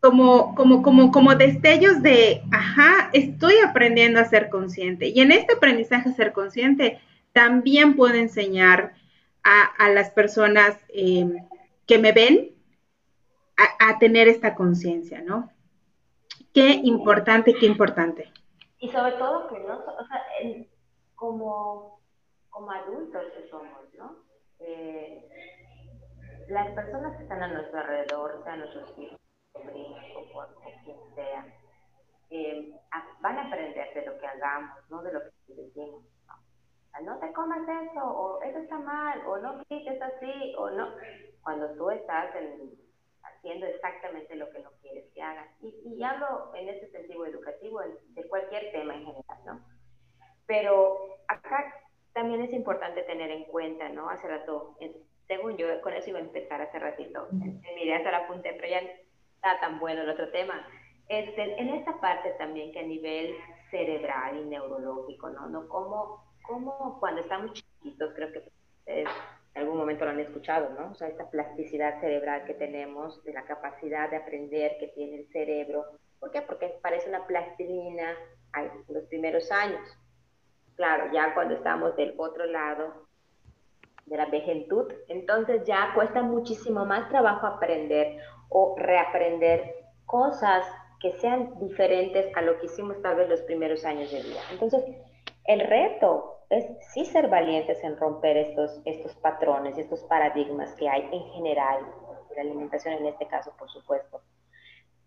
como, como, como, como destellos de, ajá, estoy aprendiendo a ser consciente. Y en este aprendizaje a ser consciente, también puedo enseñar a, las personas eh, que me ven a, tener esta conciencia, ¿no? Qué importante, qué importante. Y sobre todo que no, o sea, como, como adultos que somos, ¿no? Eh, las personas que están a nuestro alrededor, sean nuestros hijos, sobrinos o, quien sea, eh, van a aprender de lo que hagamos, no de lo que decimos. ¿No? te comas eso, o eso está mal, o no quites así, o no. Cuando tú estás haciendo exactamente lo que no quieres que hagan. Y, y hablo en este sentido educativo de cualquier tema en general, ¿no? Pero acá también es importante tener en cuenta, ¿no? Hace rato, según yo, con eso iba a empezar hace ratito, en mi idea se la apunté, pero ya está tan bueno el otro tema. Este, en esta parte también que a nivel cerebral y neurológico, ¿no? no como, como cuando estamos chiquitos, creo que en algún momento lo han escuchado, ¿no? O sea, esta plasticidad cerebral que tenemos, de la capacidad de aprender que tiene el cerebro. ¿Por qué? Porque parece una plastilina en los primeros años. Claro, ya cuando estamos del otro lado de la vejentud, entonces ya cuesta muchísimo más trabajo aprender o reaprender cosas que sean diferentes a lo que hicimos tal vez los primeros años de vida. Entonces, el reto es sí ser valientes en romper estos, estos patrones, estos paradigmas que hay en general, la alimentación en este caso, por supuesto.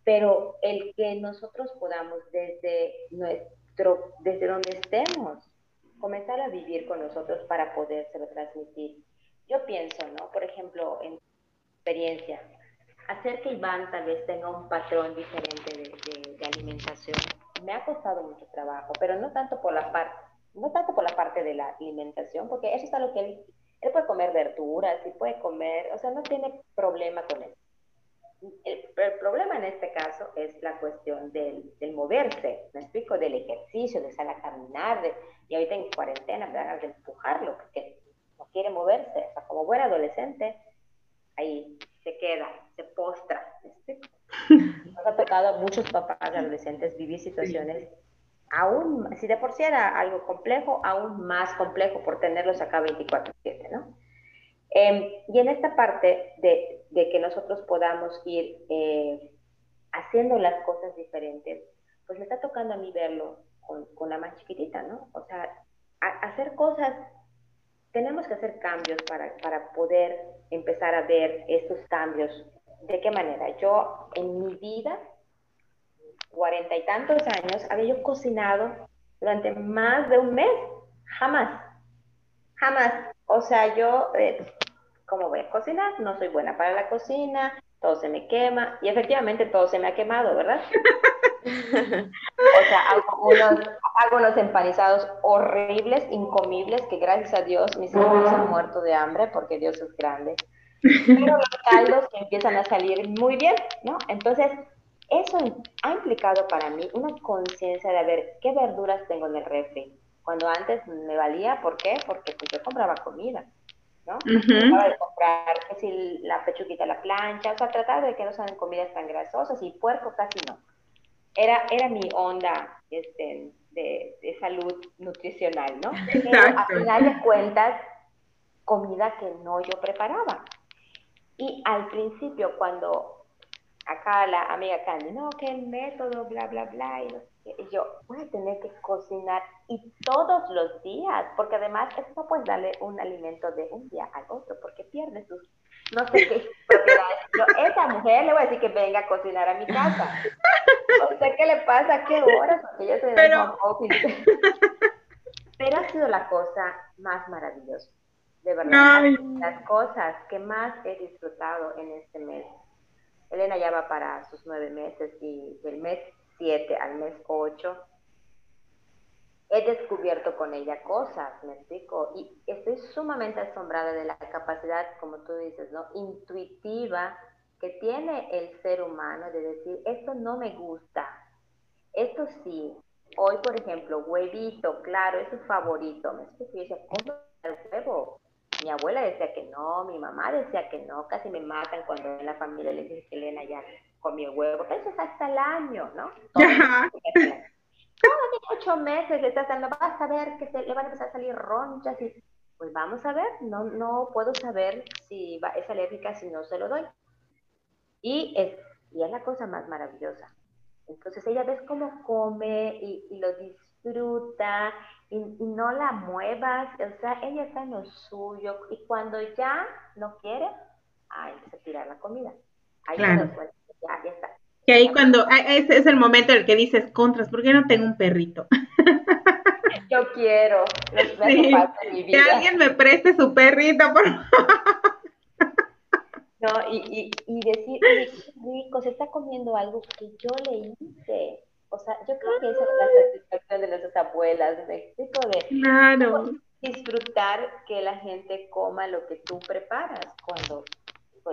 Pero el que nosotros podamos desde nuestro, desde donde estemos, comenzar a vivir con nosotros para podérselo transmitir. Yo pienso, ¿no? Por ejemplo, en experiencia, hacer que Iván tal vez tenga un patrón diferente de, de, alimentación me ha costado mucho trabajo, pero no tanto por la parte, no tanto por la parte de la alimentación, porque eso es algo que él, él puede comer verduras y puede comer, o sea, no tiene problema con eso. El, problema en este caso es la cuestión del, del, moverse, me explico, del ejercicio, de salir a caminar, de, y ahorita en cuarentena me dan de empujarlo porque no quiere moverse, o sea, como buen adolescente, ahí se queda, se postra. Nos ha tocado a muchos papás adolescentes vivir situaciones aún, si de por sí era algo complejo, aún más complejo por tenerlos acá 24/7, ¿no? Em, y en esta parte de, de, que nosotros podamos ir eh, haciendo las cosas diferentes, pues me está tocando a mí verlo con, la más chiquitita, ¿no? O sea, hacer cosas, tenemos que hacer cambios para, para poder empezar a ver estos cambios. ¿De qué manera? Yo en mi vida, cuarenta y tantos años, había yo cocinado durante más de un mes. Jamás. Jamás. o sea, yo, eh, ¿cómo voy a cocinar? No soy buena para la cocina, todo se me quema, y efectivamente todo se me ha quemado, ¿verdad? o sea, hago unos, hago unos, empanizados horribles, incomibles, que gracias a Dios mis hijos han muerto de hambre porque Dios es grande. Pero los caldos empiezan a salir muy bien, ¿no? Entonces, eso ha implicado para mí una conciencia de ver qué verduras tengo en el refri. Cuando antes me valía, ¿por qué? Porque pues, yo compraba comida, ¿no? de comprar, que si la pechuguita a la plancha, o sea, tratar de que no sean comidas tan grasosas y puerco casi no. Era, era mi onda este, de, de salud nutricional, ¿no? Pero a final de cuentas, comida que no yo preparaba. Y al principio, cuando acá la amiga Candy, no, que el método, bla, bla, bla, y, yo voy a tener que cocinar y todos los días, porque además eso no puedes darle un alimento de un día al otro, porque pierde sus, no sé qué propiedades. Yo, esa mujer le voy a decir que venga a cocinar a mi casa. No sé qué le pasa, qué horas, porque yo soy Pero... Pero ha sido la cosa más maravillosa, de verdad. Las cosas que más he disfrutado en este mes Elena ya va para sus nueve meses y del mes siete al mes ocho he descubierto con ella cosas, me explico, y estoy sumamente asombrada de la capacidad, como tú dices, ¿no? Intuitiva que tiene el ser humano de decir, esto no me gusta, esto sí. Hoy, por ejemplo, huevito, claro, es su favorito. Me explico, y decía, ¿cómo el huevo? Mi abuela decía que no, mi mamá decía que no, casi me matan cuando en la familia le dije que Elena ya comió huevo, pero eso es hasta el año, ¿no? Todos ocho meses le estás dando, vas a ver que se, le van a empezar a salir ronchas y pues vamos a ver, no, no puedo saber si va, es alérgica si no se lo doy. Y es, y es la cosa más maravillosa. Entonces ella ves cómo come y, y lo disfruta y, no la muevas, o sea, ella está en lo suyo y cuando ya no quiere, ahí se tira la comida. Ahí claro. ya, ya está. Y ahí cuando, ese es el momento en el que dices, contras, ¿por qué no tengo un perrito? Yo quiero, sí, que alguien me preste su perrito, por No, y, y, y decir, rico, se está comiendo algo que yo le hice. O sea, yo creo que esa es la satisfacción de nuestras abuelas, me explico de claro. disfrutar que la gente coma lo que tú preparas cuando...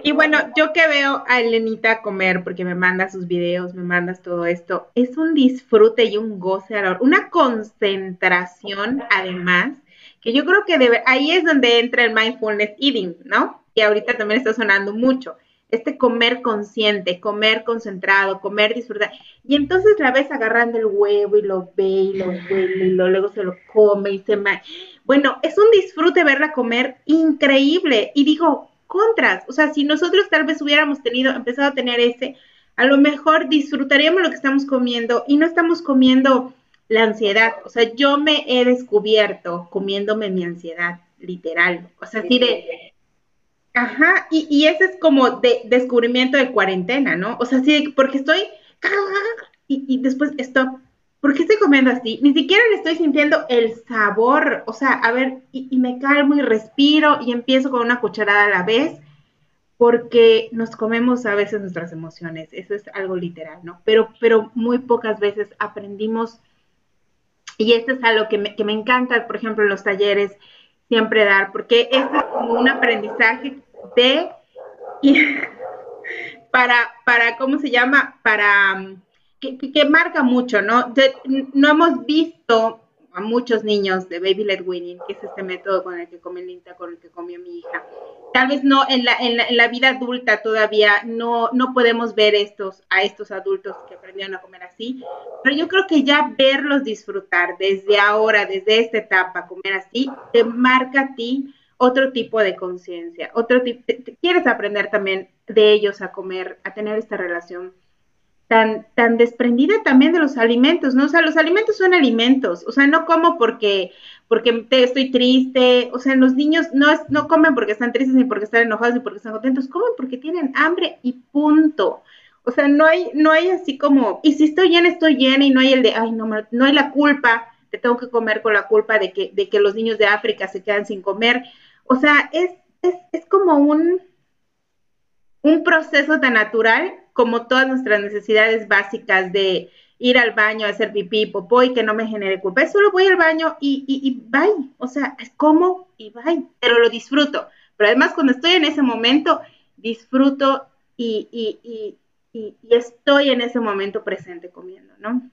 Y bueno, yo que veo a Elenita comer, porque me manda sus videos, me mandas todo esto, es un disfrute y un goce, una concentración además, que yo creo que debe, ahí es donde entra el mindfulness eating, ¿no? Y ahorita también está sonando mucho este comer consciente, comer concentrado, comer disfrutar. Y entonces la ves agarrando el huevo y lo ve y lo huele y luego se lo come y se... Ma bueno, es un disfrute verla comer increíble. Y digo, contras, o sea, si nosotros tal vez hubiéramos tenido, empezado a tener ese, a lo mejor disfrutaríamos lo que estamos comiendo y no estamos comiendo la ansiedad. O sea, yo me he descubierto comiéndome mi ansiedad, literal. O sea, así de Ajá, y, y ese es como de descubrimiento de cuarentena, ¿no? O sea, sí, porque estoy, y, y después stop, ¿por qué estoy comiendo así? Ni siquiera le estoy sintiendo el sabor, o sea, a ver, y, y, me calmo y respiro y empiezo con una cucharada a la vez, porque nos comemos a veces nuestras emociones, eso es algo literal, ¿no? Pero, pero muy pocas veces aprendimos, y esto es algo que me, que me encanta, por ejemplo, en los talleres, siempre dar, porque es como un aprendizaje de para, para, ¿cómo se llama? Para que, marca mucho, ¿no? no hemos visto a muchos niños de Baby Led Winning, que es este método con el que Linda, con el que comió mi hija. Tal vez no en la, en la, en la vida adulta todavía no, no podemos ver estos, a estos adultos que aprendieron a comer así, pero yo creo que ya verlos disfrutar desde ahora, desde esta etapa, comer así, te marca a ti otro tipo de conciencia, otro tipo, quieres aprender también de ellos a comer, a tener esta relación tan, tan desprendida también de los alimentos, ¿no? O sea, los alimentos son alimentos, o sea, no como porque, porque estoy triste, o sea, los niños no, es, no comen porque están tristes, ni porque están enojados, ni porque están contentos, comen porque tienen hambre y punto. O sea, no hay, no hay así como, y si estoy llena, estoy llena, y no hay el de, ay, no, no hay la culpa, te tengo que comer con la culpa de que, de que los niños de África se quedan sin comer. o sea, es, es, es como un, un proceso tan natural como todas nuestras necesidades básicas de ir al baño, hacer pipí, popó y que no me genere culpa. Es solo voy al baño y, y, y bye. O sea, es como y bye, pero lo disfruto. Pero además cuando estoy en ese momento, disfruto y, y, y estoy en ese momento presente comiendo, ¿no?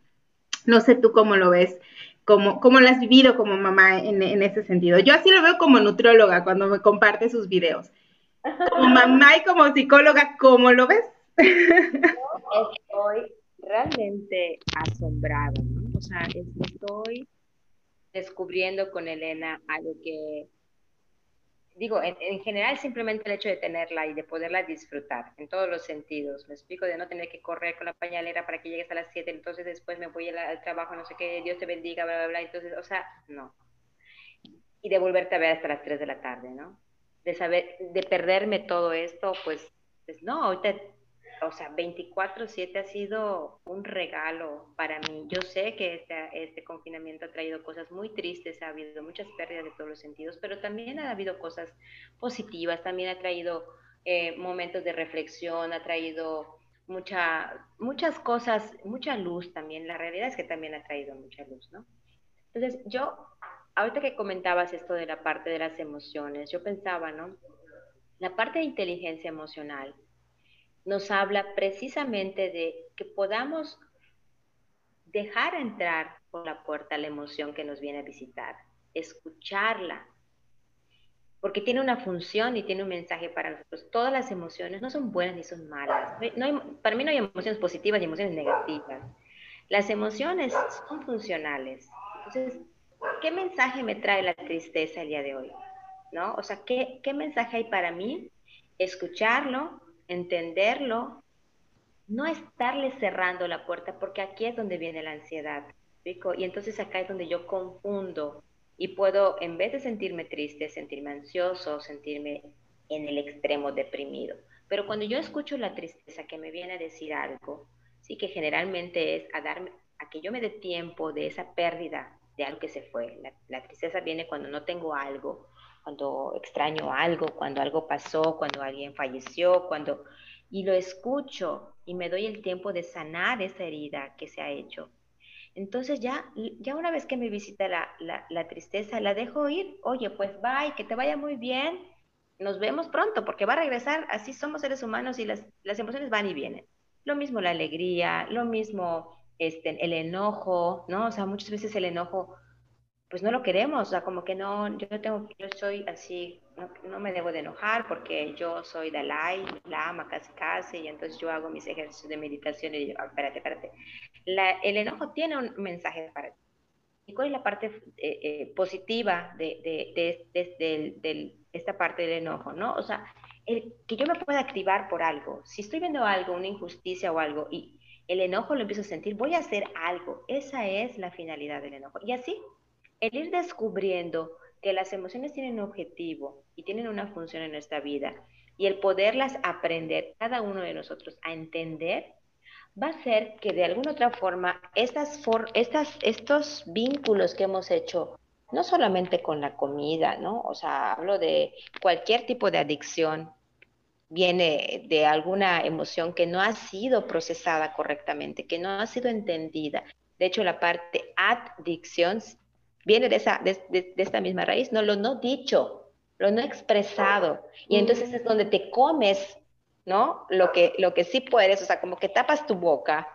No sé tú cómo lo ves, cómo, cómo lo has vivido como mamá en, en ese sentido. Yo así lo veo como nutrióloga cuando me comparte sus videos. Como mamá y como psicóloga, ¿cómo lo ves? Estoy realmente asombrada, ¿no? O sea, estoy descubriendo con Elena algo que, digo, en, en, general simplemente el hecho de tenerla y de poderla disfrutar en todos los sentidos. Me explico de no tener que correr con la pañalera para que llegues a las 7, entonces después me voy al trabajo, no sé qué, Dios te bendiga, bla, bla, bla. Entonces, o sea, no. Y de volverte a ver hasta las 3 de la tarde, ¿no? De saber, de perderme todo esto, pues, pues no, ahorita o sea, 24/7 ha sido un regalo para mí. Yo sé que este, este confinamiento ha traído cosas muy tristes, ha habido muchas pérdidas de todos los sentidos, pero también ha habido cosas positivas, también ha traído eh, momentos de reflexión, ha traído mucha, muchas cosas, mucha luz también. La realidad es que también ha traído mucha luz, ¿no? Entonces, yo, ahorita que comentabas esto de la parte de las emociones, yo pensaba, ¿no? La parte de inteligencia emocional nos habla precisamente de que podamos dejar entrar por la puerta la emoción que nos viene a visitar, escucharla, porque tiene una función y tiene un mensaje para nosotros. Todas las emociones no son buenas ni son malas. No para mí no hay emociones positivas ni emociones negativas. Las emociones son funcionales. Entonces, ¿qué mensaje me trae la tristeza el día de hoy? ¿No? O sea, ¿qué, qué mensaje hay para mí? Escucharlo, entenderlo, no estarle cerrando la puerta, porque aquí es donde viene la ansiedad. Y entonces acá es donde yo confundo y puedo, en vez de sentirme triste, sentirme ansioso, sentirme en el extremo deprimido. Pero cuando yo escucho la tristeza que me viene a decir algo, sí que generalmente es a darme, a que yo me dé tiempo de esa pérdida de algo que se fue. La, la tristeza viene cuando no tengo algo cuando extraño algo, cuando algo pasó, cuando alguien falleció, cuando... Y lo escucho y me doy el tiempo de sanar esa herida que se ha hecho. Entonces ya, ya una vez que me visita la, la, tristeza, la dejo ir. Oye, pues bye, que te vaya muy bien. Nos vemos pronto porque va a regresar. Así somos seres humanos y las, las emociones van y vienen. Lo mismo la alegría, lo mismo este, el enojo, ¿no? O sea, muchas veces el enojo pues no lo queremos, o sea, como que no, yo tengo, yo soy así, no, me debo de enojar porque yo soy Dalai, Lama, casi casi, y entonces yo hago mis ejercicios de meditación y digo, ah, espérate, espérate. el enojo tiene un mensaje para ti. ¿Y cuál es la parte eh, eh, positiva de, de, de, esta parte del enojo, no? O sea, que yo me pueda activar por algo. Si estoy viendo algo, una injusticia o algo, y el enojo lo empiezo a sentir, voy a hacer algo. Esa es la finalidad del enojo. Y así el ir descubriendo que las emociones tienen un objetivo y tienen una función en nuestra vida y el poderlas aprender cada uno de nosotros a entender, va a hacer que de alguna otra forma estas, estas, estos vínculos que hemos hecho, no solamente con la comida, ¿no? O sea, hablo de cualquier tipo de adicción, viene de alguna emoción que no ha sido procesada correctamente, que no ha sido entendida. De hecho, la parte adicción viene de, esa, de, esta misma raíz, no lo no dicho, lo no expresado. Y entonces es donde te comes, ¿no? Lo que, lo que sí puedes, o sea, como que tapas tu boca,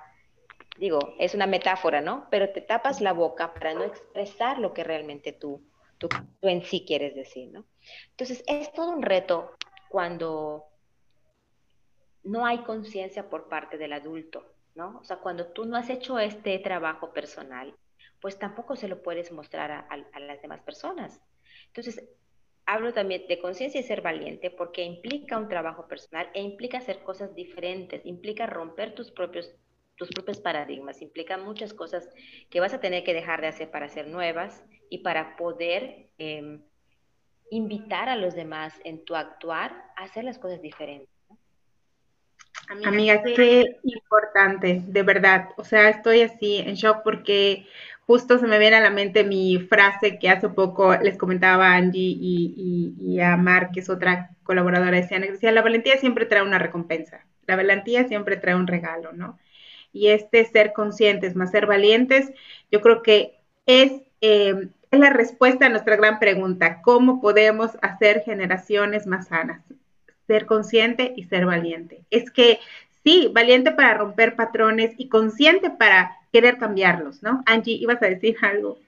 digo, es una metáfora, ¿no? Pero te tapas la boca para no expresar lo que realmente tú, tú, tú en sí quieres decir, ¿no? Entonces es todo un reto cuando no hay conciencia por parte del adulto, ¿no? O sea, cuando tú no has hecho este trabajo personal, pues tampoco se lo puedes mostrar a, las demás personas. Entonces, hablo también de conciencia y ser valiente porque implica un trabajo personal e implica hacer cosas diferentes, implica romper tus propios, tus propios paradigmas, implica muchas cosas que vas a tener que dejar de hacer para ser nuevas y para poder em, invitar a los demás en tu actuar a hacer las cosas diferentes. Amiga, qué importante, de verdad. O sea, estoy así en shock porque justo se me viene a la mente mi frase que hace poco les comentaba Angie y, a Mar, que es otra colaboradora de Cianex, decía, la valentía siempre trae una recompensa, la valentía siempre trae un regalo, ¿no? Y este ser conscientes más ser valientes, yo creo que es, eh, es la respuesta a nuestra gran pregunta, ¿cómo podemos hacer generaciones más sanas? Ser consciente y ser valiente. Es que sí, valiente para romper patrones y consciente para querer cambiarlos, ¿no? Angie, ibas a decir algo.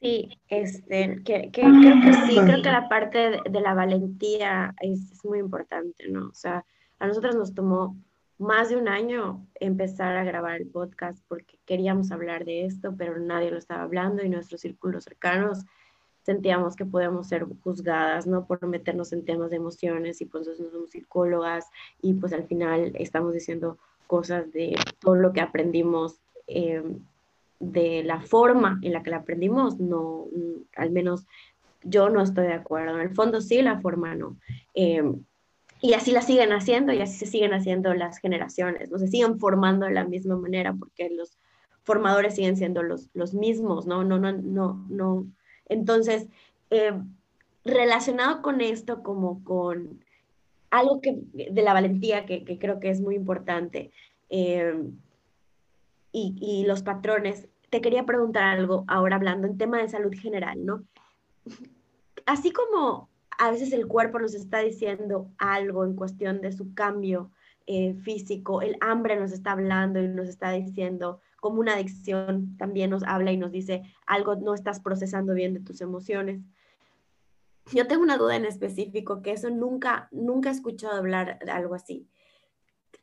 Sí, este, que, creo que sí, creo que la parte de, la valentía es, muy importante, ¿no? O sea, a nosotros nos tomó más de un año empezar a grabar el podcast porque queríamos hablar de esto, pero nadie lo estaba hablando y nuestros círculos cercanos sentíamos que podíamos ser juzgadas, ¿no? Por meternos en temas de emociones y pues no somos psicólogas y pues al final estamos diciendo cosas de todo lo que aprendimos, em, de la forma en la que la aprendimos, no, al menos yo no estoy de acuerdo. En el fondo sí, la forma no. Em, y así la siguen haciendo y así se siguen haciendo las generaciones, ¿no? Se siguen formando de la misma manera porque los formadores siguen siendo los, los mismos, ¿no? No, no, no, no entonces, eh, relacionado con esto, como con algo que, de la valentía que, creo que es muy importante, eh, y, los patrones, te quería preguntar algo ahora hablando en tema de salud general, ¿no? Así como a veces el cuerpo nos está diciendo algo en cuestión de su cambio eh, físico, el hambre nos está hablando y nos está diciendo, como una adicción también nos habla y nos dice algo no estás procesando bien de tus emociones. Yo tengo una duda en específico, que eso nunca, nunca he escuchado hablar de algo así.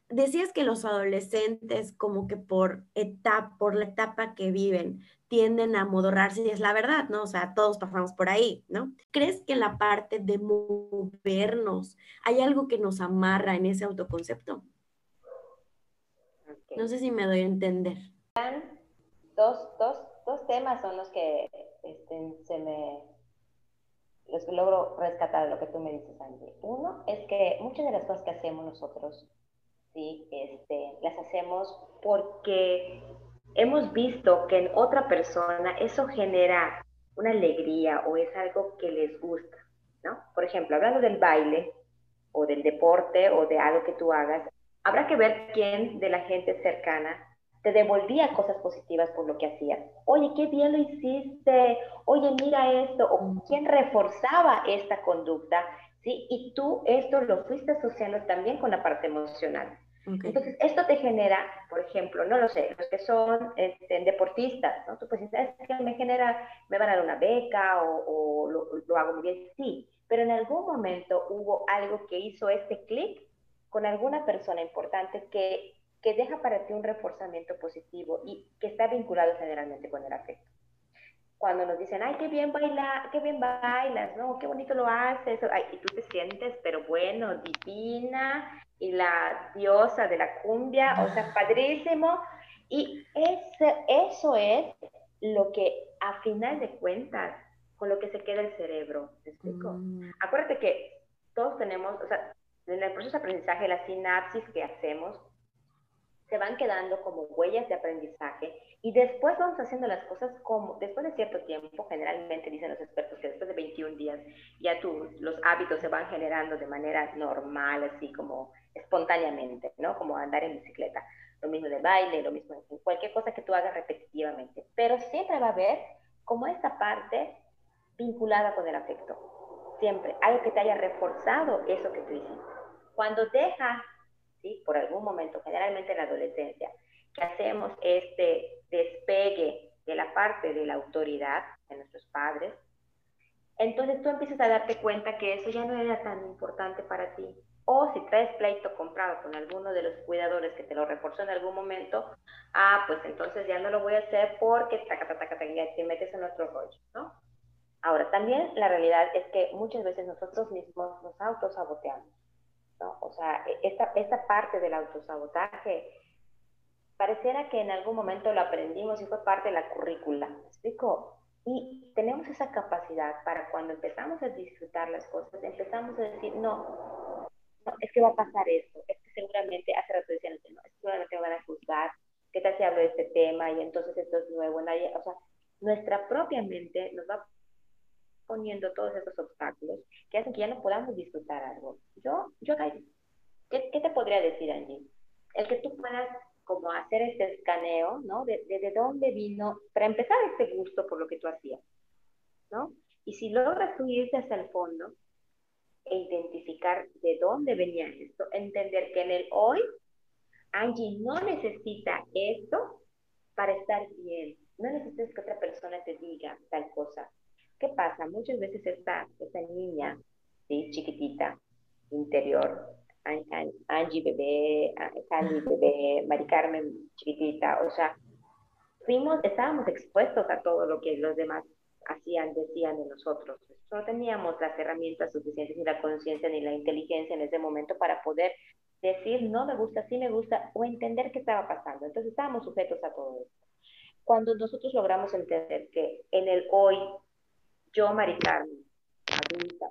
Decías que los adolescentes como que por etapa, por la etapa que viven, tienden a modorrarse y es la verdad, ¿no? O sea, todos pasamos por ahí, ¿no? ¿Crees que en la parte de movernos hay algo que nos amarra en ese autoconcepto? No sé si me doy a entender dos, dos, dos temas son los que este, se me los que logro rescatar de lo que tú me dices, Angie. Uno es que muchas de las cosas que hacemos nosotros, ¿sí? Este, las hacemos porque hemos visto que en otra persona eso genera una alegría o es algo que les gusta, ¿no? Por ejemplo, hablando del baile o del deporte o de algo que tú hagas, habrá que ver quién de la gente cercana te devolvía cosas positivas por lo que hacías. Oye, qué bien lo hiciste. Oye, mira esto. O quién reforzaba esta conducta. ¿sí? Y tú esto lo fuiste asociando también con la parte emocional. Entonces, esto te genera, por ejemplo, no lo sé, los que son este, deportistas, ¿no? Tú pues dices, que me genera, me van a dar una beca o, o lo, lo, hago muy bien. Sí, pero en algún momento hubo algo que hizo este clic con alguna persona importante que que deja para ti un reforzamiento positivo y que está vinculado generalmente con el afecto. Cuando nos dicen, ay, qué bien baila, qué bien bailas, ¿no? Qué bonito lo haces, ay, y tú te sientes, pero bueno, divina, y la diosa de la cumbia, o sea, padrísimo. Y ese, eso es lo que a final de cuentas, con lo que se queda el cerebro, ¿te explico? Mm. Acuérdate que todos tenemos, o sea, en el proceso de aprendizaje, la sinapsis que hacemos, se van quedando como huellas de aprendizaje y después vamos haciendo las cosas como, después de cierto tiempo, generalmente dicen los expertos que después de 21 días ya tú, los hábitos se van generando de manera normal, así como espontáneamente, ¿no? Como andar en bicicleta. Lo mismo de baile, lo mismo en cualquier cosa que tú hagas repetitivamente. Pero siempre va a haber como esta parte vinculada con el afecto. Siempre, algo que te haya reforzado eso que tú hiciste. Cuando dejas por algún momento, generalmente en la adolescencia, que hacemos este despegue de la parte de la autoridad de nuestros padres, entonces tú empiezas a darte cuenta que eso ya no era tan importante para ti. O si traes pleito comprado con alguno de los cuidadores que te lo reforzó en algún momento, ah, pues entonces ya no lo voy a hacer porque taca, taca, taca, ya te metes en otro rollo, ¿no? Ahora, también la realidad es que muchas veces nosotros mismos nos autosaboteamos. O sea, e, esta, esta parte del autosabotaje pareciera que en algún momento lo aprendimos y fue parte de la currícula, ¿me explico? Y tenemos esa capacidad para cuando empezamos a disfrutar las cosas, empezamos a decir, no, no es que va a pasar esto, es que seguramente, hace rato decían, no, es que seguramente me van a juzgar, ¿qué tal si hablo de este tema? Y entonces esto es nuevo, nadie, o sea, nuestra propia mente nos va poniendo todos esos obstáculos que hacen que ya no podamos disfrutar algo. Yo, yo ¿qué, ¿qué, te podría decir, Angie? El que tú puedas como hacer este escaneo, ¿no? De, de, dónde vino, para empezar, este gusto por lo que tú hacías, ¿no? Y si logras subirte hasta el fondo e identificar de dónde venía esto, entender que en el hoy, Angie no necesita esto para estar bien. No necesitas que otra persona te diga tal cosa. ¿Qué pasa? Muchas veces esta, esta niña, ¿sí? chiquitita, interior, Angie bebé, Candy bebé, Mari Carmen chiquitita, o sea, fuimos, estábamos expuestos a todo lo que los demás hacían, decían de nosotros. No teníamos las herramientas suficientes, ni la conciencia, ni la inteligencia en ese momento para poder decir no me gusta, sí me gusta, o entender qué estaba pasando. Entonces estábamos sujetos a todo esto. Cuando nosotros logramos entender que en el hoy yo, Mari Carmen,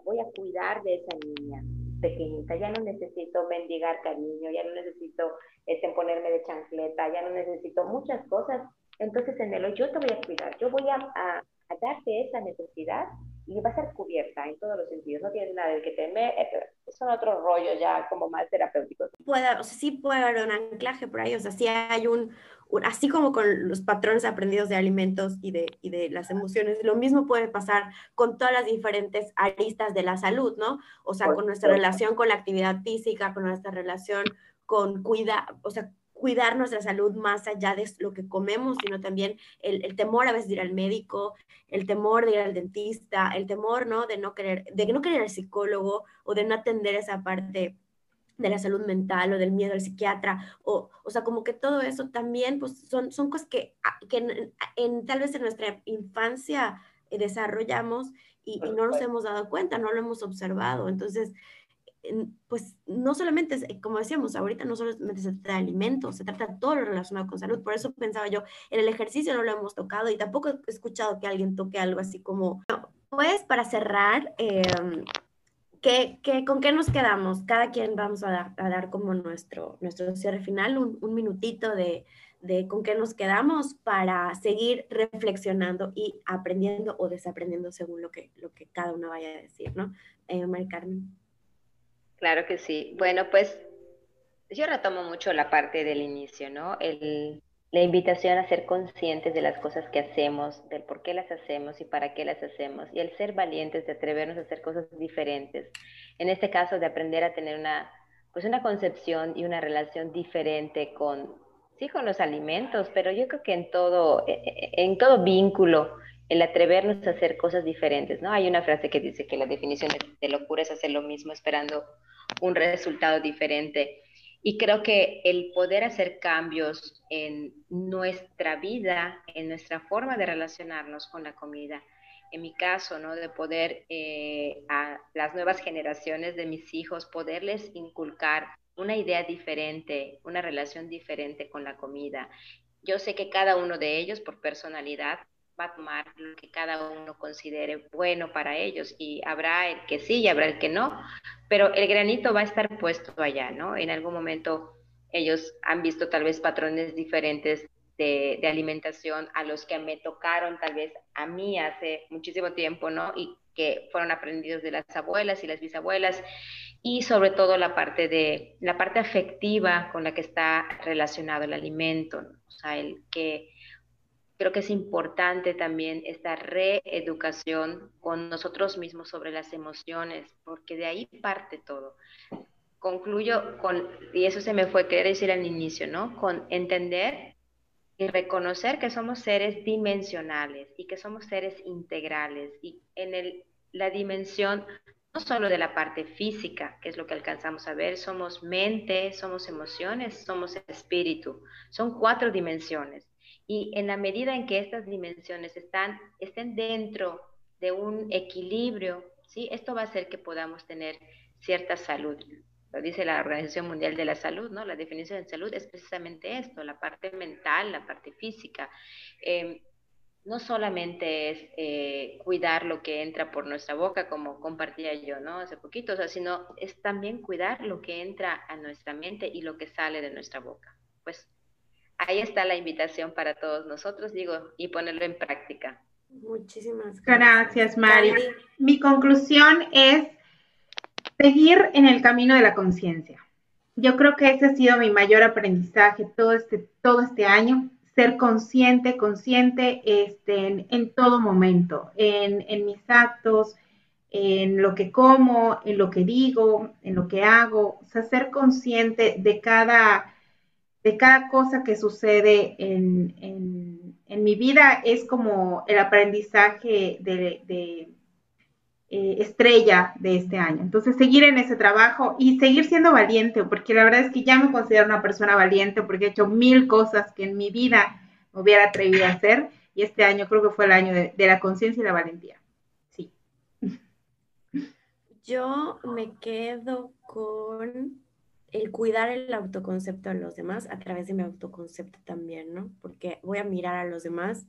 voy a cuidar de esa niña pequeñita, ya no necesito mendigar cariño, ya no necesito este, ponerme de chancleta, ya no necesito muchas cosas. Entonces en el yo te voy a cuidar, yo voy a, a, darte esa necesidad y va a ser cubierta en todos los sentidos. No tienes nada del que temer, eh, son otros rollos ya como más terapéuticos. Puede, o sea, sí puede haber un anclaje por ahí, o sea, sí hay un, así como con los patrones aprendidos de alimentos y de, y de las emociones, lo mismo puede pasar con todas las diferentes aristas de la salud, ¿no? O sea, con nuestra relación con la actividad física, con nuestra relación con cuidar, o sea, cuidar nuestra salud más allá de lo que comemos, sino también el, el, temor a veces de ir al médico, el temor de ir al dentista, el temor, ¿no? De no querer, de no querer al psicólogo o de no atender esa parte de la salud mental o del miedo al psiquiatra, o, o sea, como que todo eso también, pues son, son cosas que, ah, que en, tal vez en nuestra infancia eh, desarrollamos y, no nos hemos dado cuenta, no lo hemos observado. Entonces, pues no solamente, eh, como decíamos, ahorita no solamente se trata de alimentos, se trata de todo lo relacionado con salud. Por eso pensaba yo, en el ejercicio no lo hemos tocado y tampoco he escuchado que alguien toque algo así como, pues para cerrar, eh, ¿Qué, con qué nos quedamos? Cada quien vamos a dar, como nuestro, nuestro cierre final, un, un minutito de, de, con qué nos quedamos para seguir reflexionando y aprendiendo o desaprendiendo según lo que, lo que cada uno vaya a decir, ¿no? Eh. Claro que sí. Bueno, pues yo retomo mucho la parte del inicio, ¿no? La invitación a ser conscientes de las cosas que hacemos, del por qué las hacemos y para qué las hacemos, y el ser valientes de atrevernos a hacer cosas diferentes. En este caso, de aprender a tener una, pues una concepción y una relación diferente con, sí, con los alimentos, pero yo creo que en todo, e, e, en todo vínculo, el atrevernos a hacer cosas diferentes, ¿no? Hay una frase que dice que la definición de locura es hacer lo mismo esperando un resultado diferente. Y creo que el poder hacer cambios en nuestra vida, en nuestra forma de relacionarnos con la comida, en mi caso, ¿no? De poder eh, a las nuevas generaciones de mis hijos, poderles inculcar una idea diferente, una relación diferente con la comida. Yo sé que cada uno de ellos, por personalidad, va a tomar lo que cada uno considere bueno para ellos y habrá el que sí y habrá el que no, pero el granito va a estar puesto allá, ¿no? En algún momento ellos han visto tal vez patrones diferentes de, alimentación a los que me tocaron tal vez a mí hace muchísimo tiempo, ¿no? Y que fueron aprendidos de las abuelas y las bisabuelas y sobre todo la parte de la parte afectiva con la que está relacionado el alimento, o sea, el que creo que es importante también esta reeducación con nosotros mismos sobre las emociones, porque de ahí parte todo. Concluyo con, y eso se me fue querer decir al inicio, ¿no? Con entender y reconocer que somos seres dimensionales y que somos seres integrales y en el, la dimensión no solo de la parte física, que es lo que alcanzamos a ver, somos mente, somos emociones, somos espíritu, son cuatro dimensiones y en la medida en que estas dimensiones están, estén dentro de un equilibrio, ¿sí? esto va a hacer que podamos tener cierta salud. Lo dice la Organización Mundial de la Salud, ¿no? La definición de salud es precisamente esto, la parte mental, la parte física. Em, no solamente es eh, cuidar lo que entra por nuestra boca, como compartía yo, ¿no? Hace poquito, o sea, sino es también cuidar lo que entra a nuestra mente y lo que sale de nuestra boca. Pues ahí está la invitación para todos nosotros, digo, y ponerlo en práctica. Muchísimas gracias. Gracias, Mari. Mi conclusión es seguir en el camino de la conciencia. Yo creo que ese ha sido mi mayor aprendizaje todo este, todo este año, ser consciente, consciente este, en, todo momento, en, en, mis actos, en lo que como, en lo que digo, en lo que hago, o sea, ser consciente de cada, de cada cosa que sucede en, en mi vida es como el aprendizaje de, eh, estrella de este año. Entonces, seguir en ese trabajo y seguir siendo valiente, porque la verdad es que ya me considero una persona valiente porque he hecho mil cosas que en mi vida me hubiera atrevido a hacer y este año creo que fue el año de, de la conciencia y la valentía. Sí. Yo me quedo con el cuidar el autoconcepto de los demás a través de mi autoconcepto también, ¿no? Porque voy a mirar a los demás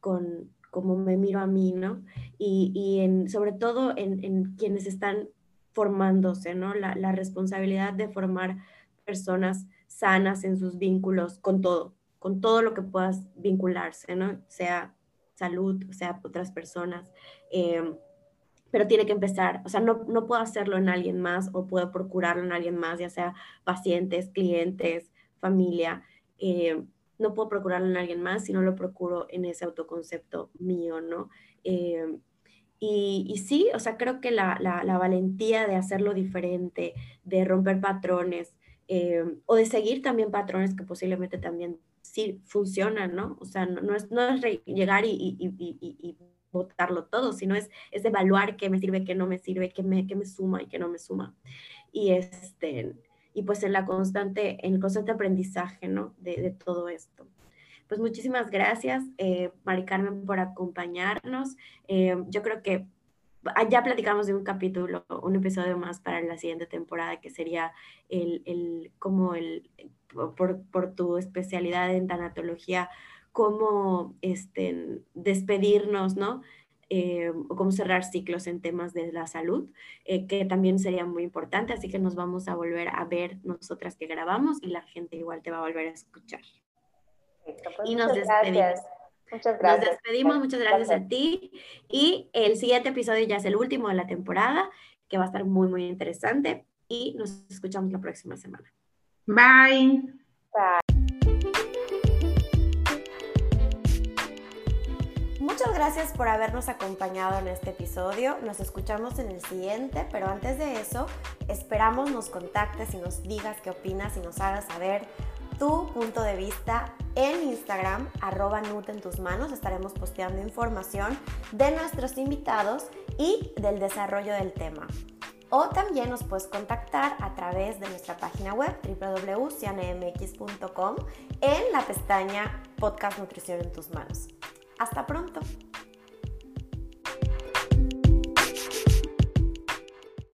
con como me miro a mí, ¿no? Y, y en, sobre todo en, en, quienes están formándose, ¿no? La, la, responsabilidad de formar personas sanas en sus vínculos con todo, con todo lo que puedas vincularse, ¿no? Sea salud, sea otras personas. Eh, pero tiene que empezar, o sea, no, no puedo hacerlo en alguien más o puedo procurarlo en alguien más, ya sea pacientes, clientes, familia. Eh, no puedo procurarlo en alguien más si no lo procuro en ese autoconcepto mío, ¿no? Eh, y, y, sí, o sea, creo que la, la, valentía de hacerlo diferente, de romper patrones eh, o de seguir también patrones que posiblemente también sí funcionan, ¿no? O sea, no, es, no es llegar y, y, y votarlo todo, sino es, es evaluar qué me sirve, qué no me sirve, qué me, qué me suma y qué no me suma. Y, este, y pues en la constante, en el constante aprendizaje, ¿no? De, todo esto. Pues muchísimas gracias, eh, Mari Carmen, por acompañarnos. Eh, yo creo que ya platicamos de un capítulo, un episodio más para la siguiente temporada, que sería el, el como el, por, por tu especialidad en tanatología, cómo este, despedirnos, ¿no? Eh, o cómo cerrar ciclos en temas de la salud, eh, que también sería muy importante, así que nos vamos a volver a ver nosotras que grabamos y la gente igual te va a volver a escuchar. Pues y nos despedimos. Muchas gracias. Nos despedimos, muchas gracias, gracias a ti. Y el siguiente episodio ya es el último de la temporada, que va a estar muy, muy interesante. Y nos escuchamos la próxima semana. Bye. Bye. Muchas gracias por habernos acompañado en este episodio. Nos escuchamos en el siguiente, pero antes de eso, esperamos nos contactes y nos digas qué opinas y nos hagas saber tu punto de vista en Instagram, arroba Nut en tus manos. Estaremos posteando información de nuestros invitados y del desarrollo del tema. O también nos puedes contactar a través de nuestra página web www.cianemx.com en la pestaña Podcast Nutrición en tus manos. Hasta pronto.